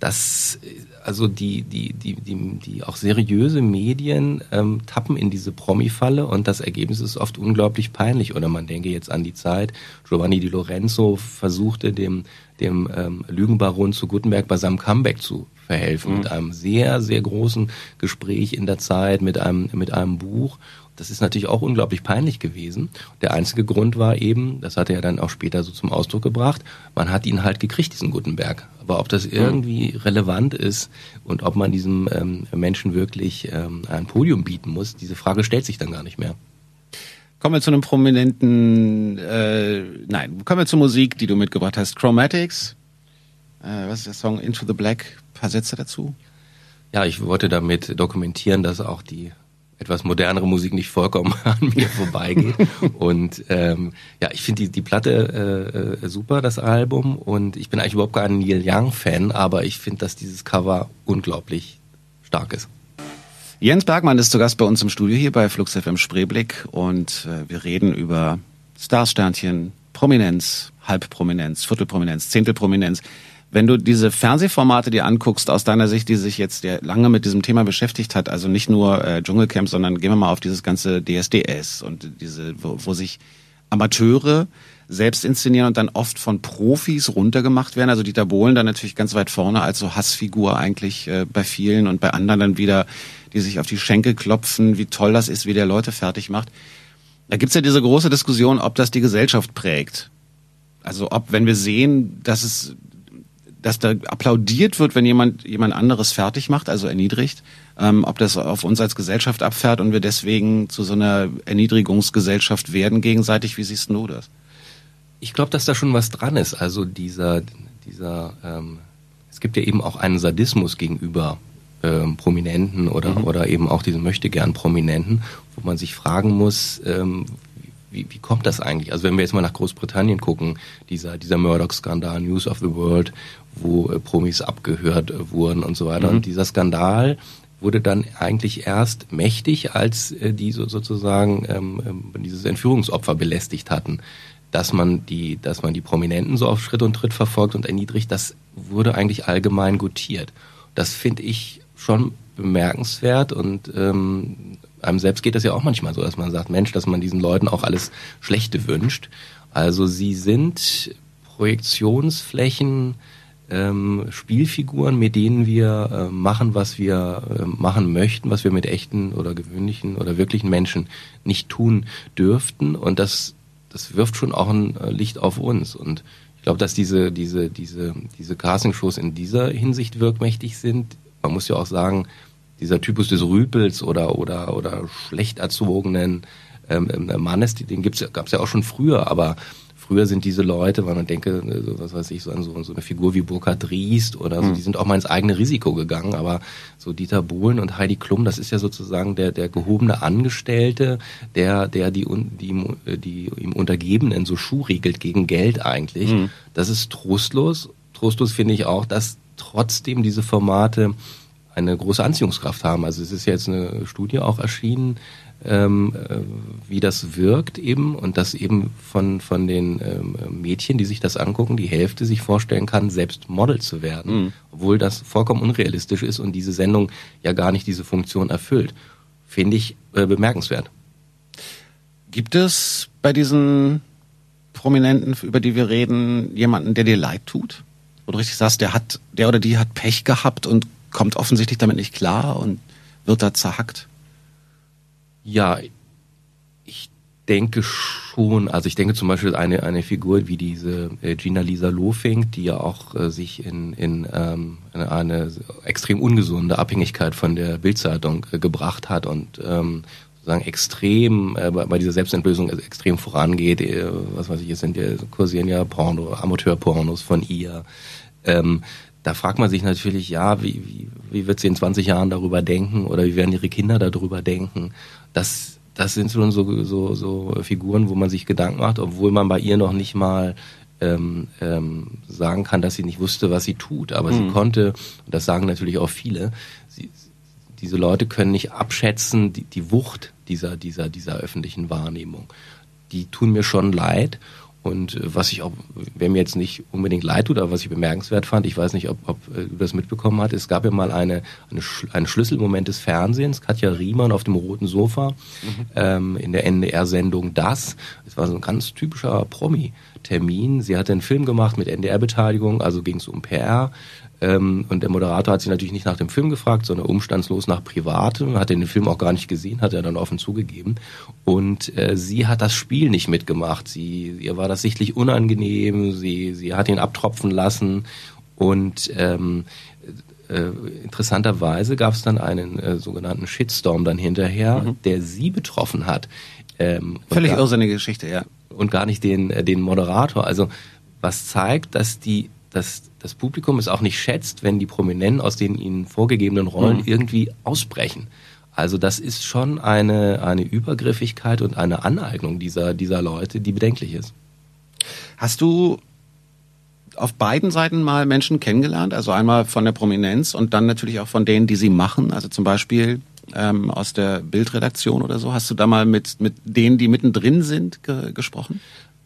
Das also die, die, die, die, die auch seriöse Medien ähm, tappen in diese Promi-Falle und das Ergebnis ist oft unglaublich peinlich. Oder man denke jetzt an die Zeit, Giovanni Di Lorenzo versuchte dem, dem ähm, Lügenbaron zu Gutenberg bei seinem Comeback zu verhelfen, mhm. mit einem sehr, sehr großen Gespräch in der Zeit, mit einem, mit einem Buch. Das ist natürlich auch unglaublich peinlich gewesen. Der einzige Grund war eben, das hat er dann auch später so zum Ausdruck gebracht, man hat ihn halt gekriegt, diesen Gutenberg. Aber ob das irgendwie relevant ist und ob man diesem ähm, Menschen wirklich ähm, ein Podium bieten muss, diese Frage stellt sich dann gar nicht mehr. Kommen wir zu einem prominenten, äh, nein, kommen wir zur Musik, die du mitgebracht hast. Chromatics, äh, was ist der Song Into the Black? Ein paar Sätze dazu? Ja, ich wollte damit dokumentieren, dass auch die etwas modernere Musik nicht vollkommen an mir vorbeigeht. und ähm, ja, ich finde die, die Platte äh, äh, super, das Album. Und ich bin eigentlich überhaupt kein Neil Young-Fan, aber ich finde, dass dieses Cover unglaublich stark ist. Jens Bergmann ist zu Gast bei uns im Studio hier bei Flux FM Spreeblick und äh, wir reden über Starsternchen, Prominenz, Halbprominenz, Viertelprominenz, Zehntelprominenz. Wenn du diese Fernsehformate dir anguckst, aus deiner Sicht, die sich jetzt lange mit diesem Thema beschäftigt hat, also nicht nur äh, Dschungelcamp, sondern gehen wir mal auf dieses ganze DSDS und diese, wo, wo sich Amateure selbst inszenieren und dann oft von Profis runtergemacht werden. Also Dieter Bohlen dann natürlich ganz weit vorne als so Hassfigur eigentlich äh, bei vielen und bei anderen dann wieder, die sich auf die Schenkel klopfen, wie toll das ist, wie der Leute fertig macht. Da gibt's ja diese große Diskussion, ob das die Gesellschaft prägt. Also ob, wenn wir sehen, dass es dass da applaudiert wird, wenn jemand jemand anderes fertig macht, also erniedrigt, ähm, ob das auf uns als Gesellschaft abfährt und wir deswegen zu so einer Erniedrigungsgesellschaft werden gegenseitig. Wie siehst du das? Ich glaube, dass da schon was dran ist. Also dieser dieser ähm, es gibt ja eben auch einen Sadismus gegenüber ähm, Prominenten oder, mhm. oder eben auch diesen möchte gern Prominenten, wo man sich fragen muss, ähm, wie, wie kommt das eigentlich? Also wenn wir jetzt mal nach Großbritannien gucken, dieser, dieser Murdoch-Skandal, News of the World, wo äh, Promis abgehört äh, wurden und so weiter. Mhm. Und dieser Skandal wurde dann eigentlich erst mächtig, als äh, die so, sozusagen ähm, ähm, dieses Entführungsopfer belästigt hatten. Dass man die, dass man die Prominenten so auf Schritt und Tritt verfolgt und erniedrigt, das wurde eigentlich allgemein gutiert. Das finde ich schon bemerkenswert und ähm, einem selbst geht das ja auch manchmal so, dass man sagt, Mensch, dass man diesen Leuten auch alles Schlechte wünscht. Also sie sind Projektionsflächen, ähm, Spielfiguren, mit denen wir äh, machen, was wir äh, machen möchten, was wir mit echten oder gewöhnlichen oder wirklichen Menschen nicht tun dürften. Und das, das wirft schon auch ein äh, Licht auf uns. Und ich glaube, dass diese, diese, diese, diese Castingshows in dieser Hinsicht wirkmächtig sind. Man muss ja auch sagen, dieser Typus des Rüpels oder oder oder schlecht erzogenen ähm, ähm Mannes, den gibt's gab's ja auch schon früher, aber früher sind diese Leute, weil man denke, was weiß ich, so an so, so eine Figur wie Burkhard Riest oder so, mhm. die sind auch mal ins eigene Risiko gegangen, aber so Dieter Bohlen und Heidi Klum, das ist ja sozusagen der der gehobene Angestellte, der der die die die ihm Untergebenen so Schuh riegelt gegen Geld eigentlich. Mhm. Das ist trostlos. Trostlos finde ich auch, dass trotzdem diese Formate eine große Anziehungskraft haben. Also es ist jetzt eine Studie auch erschienen, ähm, äh, wie das wirkt eben und dass eben von, von den ähm, Mädchen, die sich das angucken, die Hälfte sich vorstellen kann, selbst Model zu werden, mhm. obwohl das vollkommen unrealistisch ist und diese Sendung ja gar nicht diese Funktion erfüllt. Finde ich äh, bemerkenswert. Gibt es bei diesen Prominenten, über die wir reden, jemanden, der dir leid tut? Du richtig sagst, der hat, der oder die hat Pech gehabt und kommt offensichtlich damit nicht klar und wird da zerhackt. Ja, ich denke schon. Also ich denke zum Beispiel eine eine Figur wie diese äh, Gina Lisa Lofink, die ja auch äh, sich in in, ähm, in eine extrem ungesunde Abhängigkeit von der Bildzeitung äh, gebracht hat und ähm, sozusagen extrem äh, bei dieser Selbstentblößung extrem vorangeht. Äh, was weiß ich, es sind ja kursieren ja Porno, Amateurpornos von ihr. Ähm, da fragt man sich natürlich, ja, wie, wie, wie wird sie in 20 Jahren darüber denken oder wie werden ihre Kinder darüber denken? Das, das sind schon so, so, so Figuren, wo man sich Gedanken macht, obwohl man bei ihr noch nicht mal ähm, ähm, sagen kann, dass sie nicht wusste, was sie tut. Aber mhm. sie konnte, und das sagen natürlich auch viele, sie, diese Leute können nicht abschätzen die, die Wucht dieser, dieser, dieser öffentlichen Wahrnehmung. Die tun mir schon leid. Und äh, was ich auch, wer mir jetzt nicht unbedingt leid tut, aber was ich bemerkenswert fand, ich weiß nicht, ob, ob äh, du das mitbekommen hast, es gab ja mal eine, eine einen Schlüsselmoment des Fernsehens, Katja Riemann auf dem roten Sofa mhm. ähm, in der NDR-Sendung Das. Es war so ein ganz typischer Promi-Termin. Sie hatte einen Film gemacht mit NDR-Beteiligung, also ging es um PR. Ähm, und der Moderator hat sich natürlich nicht nach dem Film gefragt, sondern umstandslos nach Privatem, hat den Film auch gar nicht gesehen, hat er dann offen zugegeben. Und äh, sie hat das Spiel nicht mitgemacht. Sie, ihr war das sichtlich unangenehm, sie, sie hat ihn abtropfen lassen und ähm, äh, interessanterweise gab es dann einen äh, sogenannten Shitstorm dann hinterher, mhm. der sie betroffen hat. Ähm, Völlig irrsinnige Geschichte, ja. Und gar nicht den, äh, den Moderator. Also was zeigt, dass die dass das Publikum es auch nicht schätzt, wenn die Prominenten aus den ihnen vorgegebenen Rollen mhm. irgendwie ausbrechen. Also das ist schon eine, eine Übergriffigkeit und eine Aneignung dieser, dieser Leute, die bedenklich ist. Hast du auf beiden Seiten mal Menschen kennengelernt? Also einmal von der Prominenz und dann natürlich auch von denen, die sie machen. Also zum Beispiel ähm, aus der Bildredaktion oder so. Hast du da mal mit, mit denen, die mittendrin sind, ge gesprochen?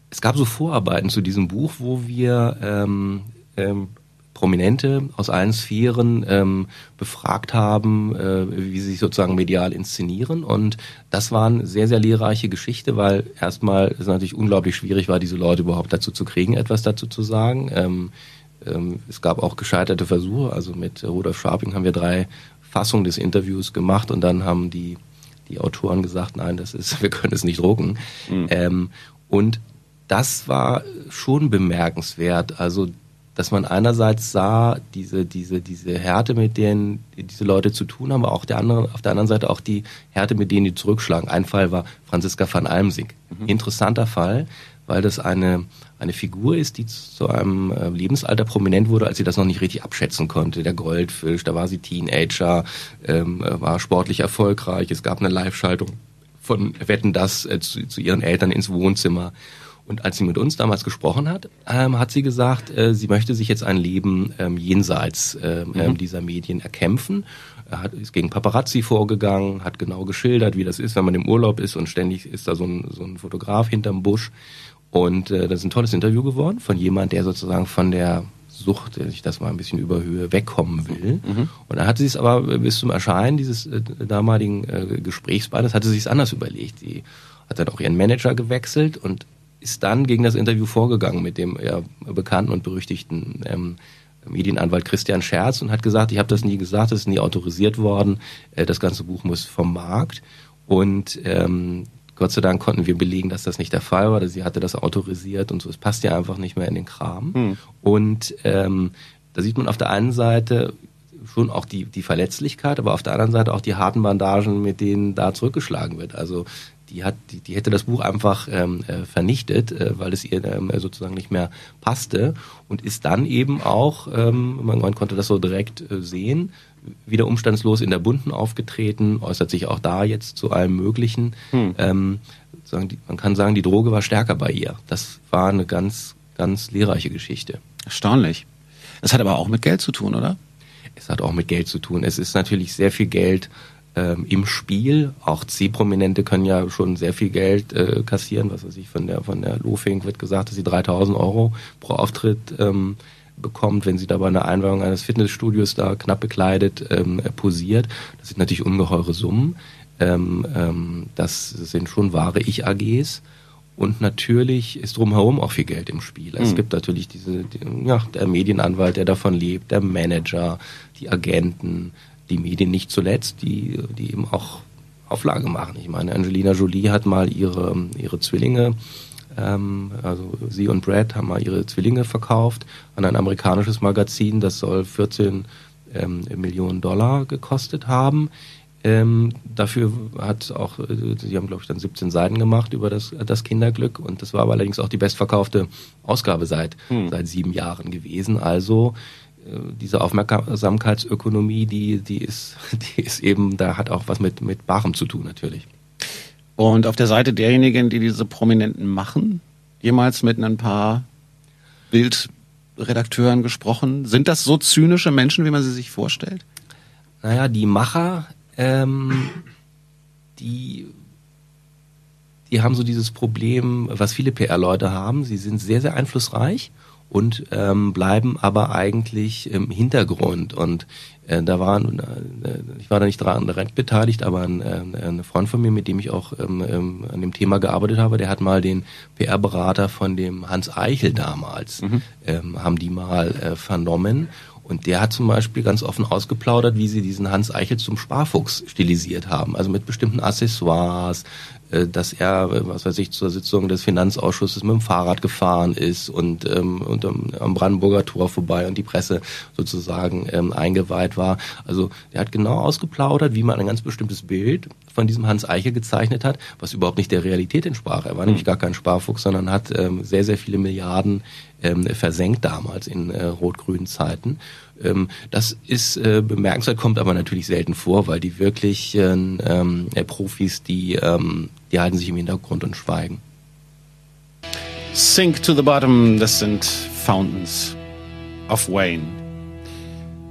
Es gab so Vorarbeiten zu diesem Buch, wo wir ähm, ähm, Prominente aus allen Sphären ähm, befragt haben, äh, wie sie sich sozusagen medial inszenieren. Und das war eine sehr, sehr lehrreiche Geschichte, weil erstmal es natürlich unglaublich schwierig war, diese Leute überhaupt dazu zu kriegen, etwas dazu zu sagen. Ähm, ähm, es gab auch gescheiterte Versuche. Also mit Rudolf Scharping haben wir drei Fassungen des Interviews gemacht und dann haben die, die Autoren gesagt, nein, das ist, wir können es nicht drucken. Mhm. Ähm, und das war schon bemerkenswert. Also dass man einerseits sah, diese, diese, diese Härte, mit denen diese Leute zu tun haben, aber auch der andere, auf der anderen Seite auch die Härte, mit denen die zurückschlagen. Ein Fall war Franziska van Almsig. Mhm. Interessanter Fall, weil das eine, eine Figur ist, die zu einem äh, Lebensalter prominent wurde, als sie das noch nicht richtig abschätzen konnte. Der Goldfisch, da war sie Teenager, ähm, war sportlich erfolgreich, es gab eine Live-Schaltung von Wetten das äh, zu, zu ihren Eltern ins Wohnzimmer. Und als sie mit uns damals gesprochen hat, ähm, hat sie gesagt, äh, sie möchte sich jetzt ein Leben ähm, jenseits ähm, mhm. dieser Medien erkämpfen. Er hat, ist gegen Paparazzi vorgegangen, hat genau geschildert, wie das ist, wenn man im Urlaub ist und ständig ist da so ein, so ein Fotograf hinterm Busch. Und äh, das ist ein tolles Interview geworden von jemand, der sozusagen von der Sucht, wenn ich das mal ein bisschen überhöhe, wegkommen will. Mhm. Und dann hatte sie es aber bis zum Erscheinen dieses äh, damaligen äh, Gesprächsbandes, hatte sie es anders überlegt. Sie hat dann auch ihren Manager gewechselt und ist dann gegen das Interview vorgegangen mit dem ja, bekannten und berüchtigten ähm, Medienanwalt Christian Scherz und hat gesagt, ich habe das nie gesagt, das ist nie autorisiert worden, äh, das ganze Buch muss vom Markt. Und ähm, Gott sei Dank konnten wir belegen, dass das nicht der Fall war. Sie hatte das autorisiert und so. Es passt ja einfach nicht mehr in den Kram. Hm. Und ähm, da sieht man auf der einen Seite schon auch die, die Verletzlichkeit, aber auf der anderen Seite auch die harten Bandagen, mit denen da zurückgeschlagen wird. Also die hat, die, die hätte das Buch einfach ähm, äh, vernichtet, äh, weil es ihr ähm, sozusagen nicht mehr passte und ist dann eben auch, ähm, man, man konnte das so direkt äh, sehen, wieder umstandslos in der Bunden aufgetreten, äußert sich auch da jetzt zu allem Möglichen. Hm. Ähm, man kann sagen, die Droge war stärker bei ihr. Das war eine ganz, ganz lehrreiche Geschichte. Erstaunlich. Das hat aber auch mit Geld zu tun, oder? Es hat auch mit Geld zu tun. Es ist natürlich sehr viel Geld ähm, im Spiel. Auch C-Prominente können ja schon sehr viel Geld äh, kassieren. Was weiß ich, von der, von der Lofing wird gesagt, dass sie 3000 Euro pro Auftritt ähm, bekommt, wenn sie da bei einer Einweihung eines Fitnessstudios da knapp bekleidet ähm, posiert. Das sind natürlich ungeheure Summen. Ähm, ähm, das sind schon wahre Ich-AGs. Und natürlich ist drumherum auch viel Geld im Spiel. Es mhm. gibt natürlich diese, die, ja, der Medienanwalt, der davon lebt, der Manager, die Agenten, die Medien nicht zuletzt, die, die eben auch Auflage machen. Ich meine, Angelina Jolie hat mal ihre, ihre Zwillinge, ähm, also sie und Brad haben mal ihre Zwillinge verkauft an ein amerikanisches Magazin, das soll 14 ähm, Millionen Dollar gekostet haben. Ähm, dafür hat auch, äh, sie haben glaube ich dann 17 Seiten gemacht über das, das Kinderglück und das war aber allerdings auch die bestverkaufte Ausgabe seit, hm. seit sieben Jahren gewesen. Also diese Aufmerksamkeitsökonomie, die, die ist, die ist eben, da hat auch was mit, mit Barem zu tun natürlich. Und auf der Seite derjenigen, die diese Prominenten machen, jemals mit ein paar Bildredakteuren gesprochen. Sind das so zynische Menschen, wie man sie sich vorstellt? Naja, die Macher, ähm, die, die haben so dieses Problem, was viele PR-Leute haben. Sie sind sehr, sehr einflussreich und ähm, bleiben aber eigentlich im Hintergrund. Und äh, da waren, äh, ich war da nicht daran direkt beteiligt, aber ein, äh, ein Freund von mir, mit dem ich auch ähm, ähm, an dem Thema gearbeitet habe, der hat mal den PR-Berater von dem Hans Eichel damals, mhm. ähm, haben die mal äh, vernommen. Und der hat zum Beispiel ganz offen ausgeplaudert, wie sie diesen Hans Eichel zum Sparfuchs stilisiert haben. Also mit bestimmten Accessoires, äh, dass er, was weiß ich, zur Sitzung des Finanzausschusses mit dem Fahrrad gefahren ist und, ähm, und am Brandenburger Tor vorbei und die Presse sozusagen ähm, eingeweiht war. Also er hat genau ausgeplaudert, wie man ein ganz bestimmtes Bild von diesem Hans Eichel gezeichnet hat, was überhaupt nicht der Realität entsprach. Er war mhm. nämlich gar kein Sparfuchs, sondern hat ähm, sehr, sehr viele Milliarden ähm, versenkt damals in äh, rot-grünen Zeiten. Ähm, das ist äh, bemerkenswert, kommt aber natürlich selten vor, weil die wirklichen ähm, äh, Profis, die, ähm, die halten sich im Hintergrund und schweigen. Sink to the bottom, das sind Fountains of Wayne.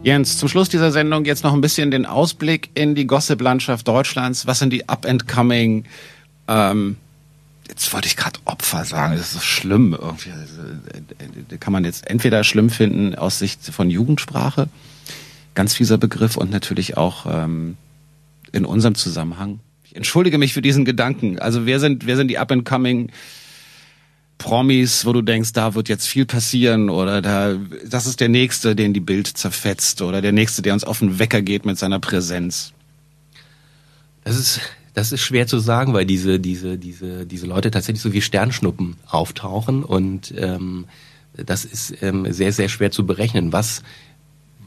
Jens, zum Schluss dieser Sendung jetzt noch ein bisschen den Ausblick in die Gossip-Landschaft Deutschlands. Was sind die up-and-coming ähm, jetzt wollte ich gerade Opfer sagen, das ist so schlimm irgendwie. Also, äh, kann man jetzt entweder schlimm finden aus Sicht von Jugendsprache, ganz fieser Begriff und natürlich auch ähm, in unserem Zusammenhang. Entschuldige mich für diesen Gedanken. Also wer sind, wer sind die up-and-coming Promis, wo du denkst, da wird jetzt viel passieren oder da, das ist der Nächste, den die Bild zerfetzt oder der Nächste, der uns auf den Wecker geht mit seiner Präsenz? Das ist das ist schwer zu sagen, weil diese, diese, diese, diese Leute tatsächlich so wie Sternschnuppen auftauchen und ähm, das ist ähm, sehr, sehr schwer zu berechnen. Was,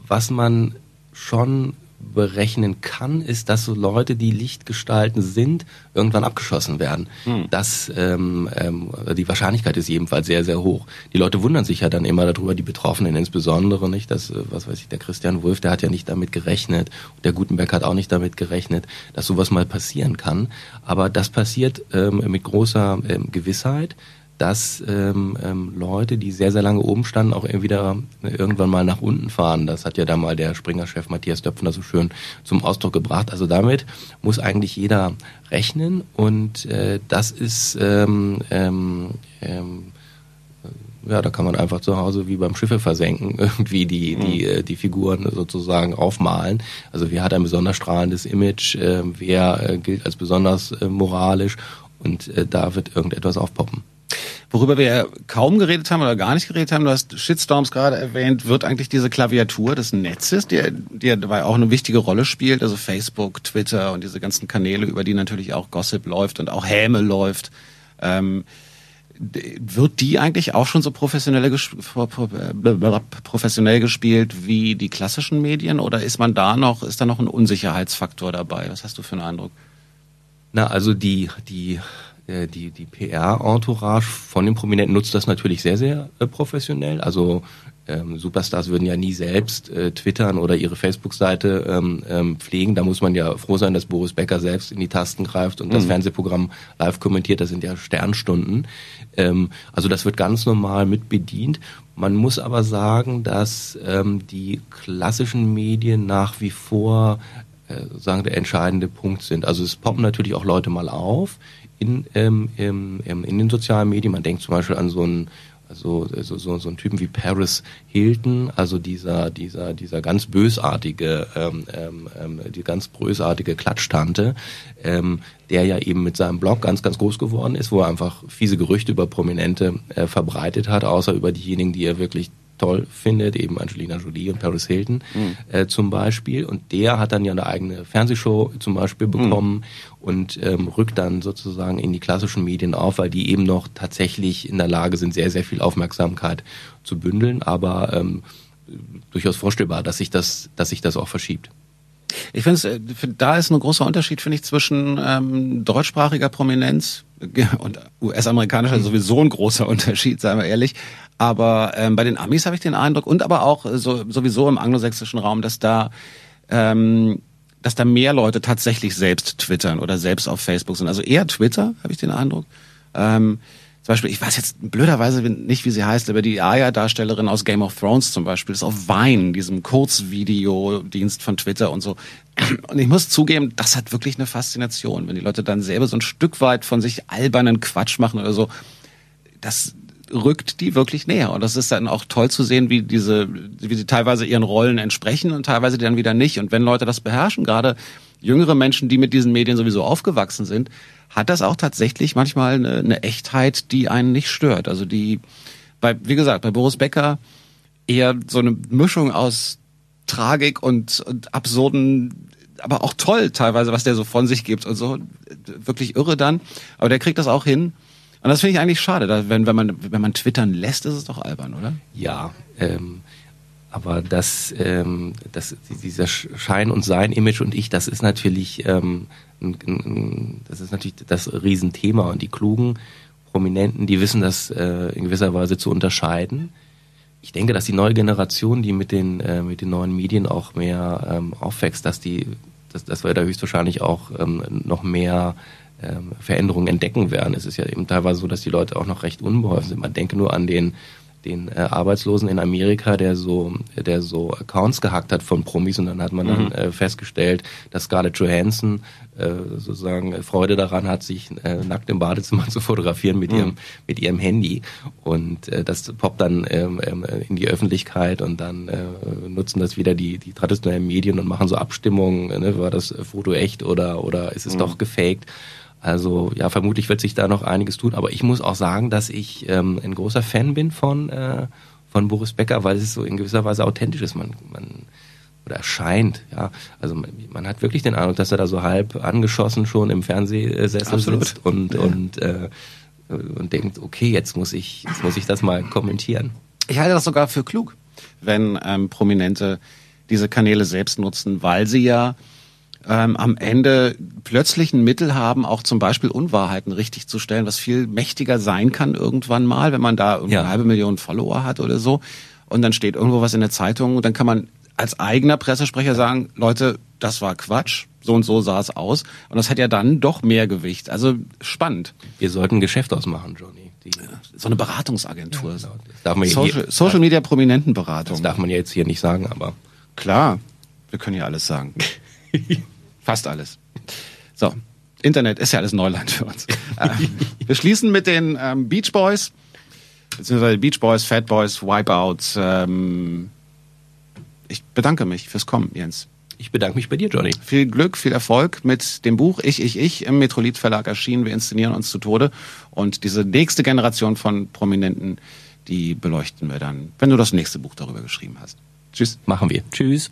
was man schon berechnen kann, ist, dass so Leute, die Lichtgestalten sind, irgendwann abgeschossen werden. Hm. Das, ähm, ähm, die Wahrscheinlichkeit ist jedenfalls sehr, sehr hoch. Die Leute wundern sich ja dann immer darüber, die Betroffenen insbesondere nicht, dass, äh, was weiß ich, der Christian Wulff, der hat ja nicht damit gerechnet, der Gutenberg hat auch nicht damit gerechnet, dass sowas mal passieren kann. Aber das passiert ähm, mit großer ähm, Gewissheit dass ähm, ähm, Leute, die sehr, sehr lange oben standen, auch wieder irgendwann mal nach unten fahren. Das hat ja da mal der Springer-Chef Matthias Döpfner so schön zum Ausdruck gebracht. Also damit muss eigentlich jeder rechnen und äh, das ist ähm, ähm, ähm, ja, da kann man einfach zu Hause wie beim Schiffe versenken irgendwie die mhm. die äh, die Figuren sozusagen aufmalen. Also wer hat ein besonders strahlendes Image, äh, wer äh, gilt als besonders äh, moralisch und äh, da wird irgendetwas aufpoppen. Worüber wir kaum geredet haben oder gar nicht geredet haben, du hast Shitstorms gerade erwähnt, wird eigentlich diese Klaviatur des Netzes, die, die dabei auch eine wichtige Rolle spielt, also Facebook, Twitter und diese ganzen Kanäle, über die natürlich auch Gossip läuft und auch Häme läuft, ähm, wird die eigentlich auch schon so professionell, professionell gespielt wie die klassischen Medien oder ist man da noch, ist da noch ein Unsicherheitsfaktor dabei? Was hast du für einen Eindruck? Na, also die, die die, die PR-Entourage von den Prominenten nutzt das natürlich sehr, sehr äh, professionell. Also ähm, Superstars würden ja nie selbst äh, twittern oder ihre Facebook-Seite ähm, ähm, pflegen. Da muss man ja froh sein, dass Boris Becker selbst in die Tasten greift und mhm. das Fernsehprogramm live kommentiert. Das sind ja Sternstunden. Ähm, also das wird ganz normal mit bedient. Man muss aber sagen, dass ähm, die klassischen Medien nach wie vor äh, sagen der entscheidende Punkt sind. Also es poppen natürlich auch Leute mal auf, in, ähm, ähm, in den sozialen Medien. Man denkt zum Beispiel an so einen also so, so, so einen Typen wie Paris Hilton, also dieser dieser dieser ganz bösartige ähm, ähm, ähm, die ganz bösartige Klatschtante, ähm, der ja eben mit seinem Blog ganz ganz groß geworden ist, wo er einfach fiese Gerüchte über Prominente äh, verbreitet hat, außer über diejenigen, die er wirklich toll findet, eben Angelina Jolie und Paris Hilton mhm. äh, zum Beispiel. Und der hat dann ja eine eigene Fernsehshow zum Beispiel mhm. bekommen mhm. und ähm, rückt dann sozusagen in die klassischen Medien auf, weil die eben noch tatsächlich in der Lage sind, sehr, sehr viel Aufmerksamkeit zu bündeln, aber ähm, durchaus vorstellbar, dass sich das, dass sich das auch verschiebt. Ich finde, äh, da ist ein großer Unterschied, finde ich, zwischen ähm, deutschsprachiger Prominenz und US-amerikanischer mhm. sowieso ein großer Unterschied, seien wir ehrlich. Aber ähm, bei den Amis habe ich den Eindruck und aber auch so, sowieso im anglosächsischen Raum, dass da ähm, dass da mehr Leute tatsächlich selbst twittern oder selbst auf Facebook sind. Also eher Twitter, habe ich den Eindruck. Ähm, zum Beispiel, ich weiß jetzt blöderweise nicht, wie sie heißt, aber die Aya-Darstellerin aus Game of Thrones zum Beispiel ist auf Vine, diesem Kurzvideodienst von Twitter und so. Und ich muss zugeben, das hat wirklich eine Faszination, wenn die Leute dann selber so ein Stück weit von sich albernen Quatsch machen oder so. Das, rückt die wirklich näher. Und das ist dann auch toll zu sehen, wie diese, wie sie teilweise ihren Rollen entsprechen und teilweise dann wieder nicht. Und wenn Leute das beherrschen, gerade jüngere Menschen, die mit diesen Medien sowieso aufgewachsen sind, hat das auch tatsächlich manchmal eine, eine Echtheit, die einen nicht stört. Also die, bei, wie gesagt, bei Boris Becker eher so eine Mischung aus Tragik und, und absurden aber auch toll teilweise, was der so von sich gibt und so. Wirklich irre dann. Aber der kriegt das auch hin, und das finde ich eigentlich schade, dass, wenn, wenn, man, wenn man twittern lässt, ist es doch albern, oder? Ja, ähm, aber das, ähm, das, dieser Schein und Sein-Image und ich, das ist natürlich, ähm, ein, ein, das ist natürlich das Riesenthema und die klugen Prominenten, die wissen das äh, in gewisser Weise zu unterscheiden. Ich denke, dass die neue Generation, die mit den äh, mit den neuen Medien auch mehr ähm, aufwächst, dass die, dass, dass wir da höchstwahrscheinlich auch ähm, noch mehr ähm, Veränderungen entdecken werden. Es ist ja eben teilweise so, dass die Leute auch noch recht unbeholfen sind. Man denke nur an den den äh, Arbeitslosen in Amerika, der so, der so Accounts gehackt hat von Promis und dann hat man mhm. dann äh, festgestellt, dass Scarlett Johansson äh, sozusagen Freude daran hat, sich äh, nackt im Badezimmer zu fotografieren mit mhm. ihrem mit ihrem Handy und äh, das poppt dann ähm, ähm, in die Öffentlichkeit und dann äh, nutzen das wieder die die traditionellen Medien und machen so Abstimmungen, ne, war das Foto echt oder oder ist es mhm. doch gefaked? Also ja, vermutlich wird sich da noch einiges tun. Aber ich muss auch sagen, dass ich ähm, ein großer Fan bin von, äh, von Boris Becker, weil es so in gewisser Weise authentisch ist. Man, man oder erscheint, ja. Also man, man hat wirklich den Eindruck, dass er da so halb angeschossen schon im Fernsehsessel Absolut. sitzt und, ja. und, äh, und denkt, okay, jetzt muss ich, jetzt muss ich das mal kommentieren. Ich halte das sogar für klug, wenn ähm, Prominente diese Kanäle selbst nutzen, weil sie ja ähm, am Ende plötzlich ein Mittel haben, auch zum Beispiel Unwahrheiten richtig zu stellen, was viel mächtiger sein kann irgendwann mal, wenn man da eine Ja. halbe Million Follower hat oder so. Und dann steht irgendwo was in der Zeitung und dann kann man als eigener Pressesprecher sagen, Leute, das war Quatsch, so und so sah es aus. Und das hat ja dann doch mehr Gewicht. Also spannend. Wir sollten ein Geschäft ausmachen, Johnny. Die, So eine Beratungsagentur. genau. Das darf man ja Social, hier- Social Media Prominentenberatung. das darf man ja jetzt hier nicht sagen, aber Klar, wir können ja alles sagen. Fast alles. So, Internet ist ja alles Neuland für uns. Ähm, wir schließen mit den ähm, Beach Boys, beziehungsweise Beach Boys, Fat Boys, Wipeout. Ähm, ich bedanke mich fürs Kommen, Jens. ich bedanke mich bei dir, Johnny. Viel Glück, viel Erfolg mit dem Buch Ich, Ich, Ich im Metrolit Verlag erschienen. Wir inszenieren uns zu Tode. Und diese nächste Generation von Prominenten, die beleuchten wir dann, wenn du das nächste Buch darüber geschrieben hast. Tschüss. Machen wir. Tschüss.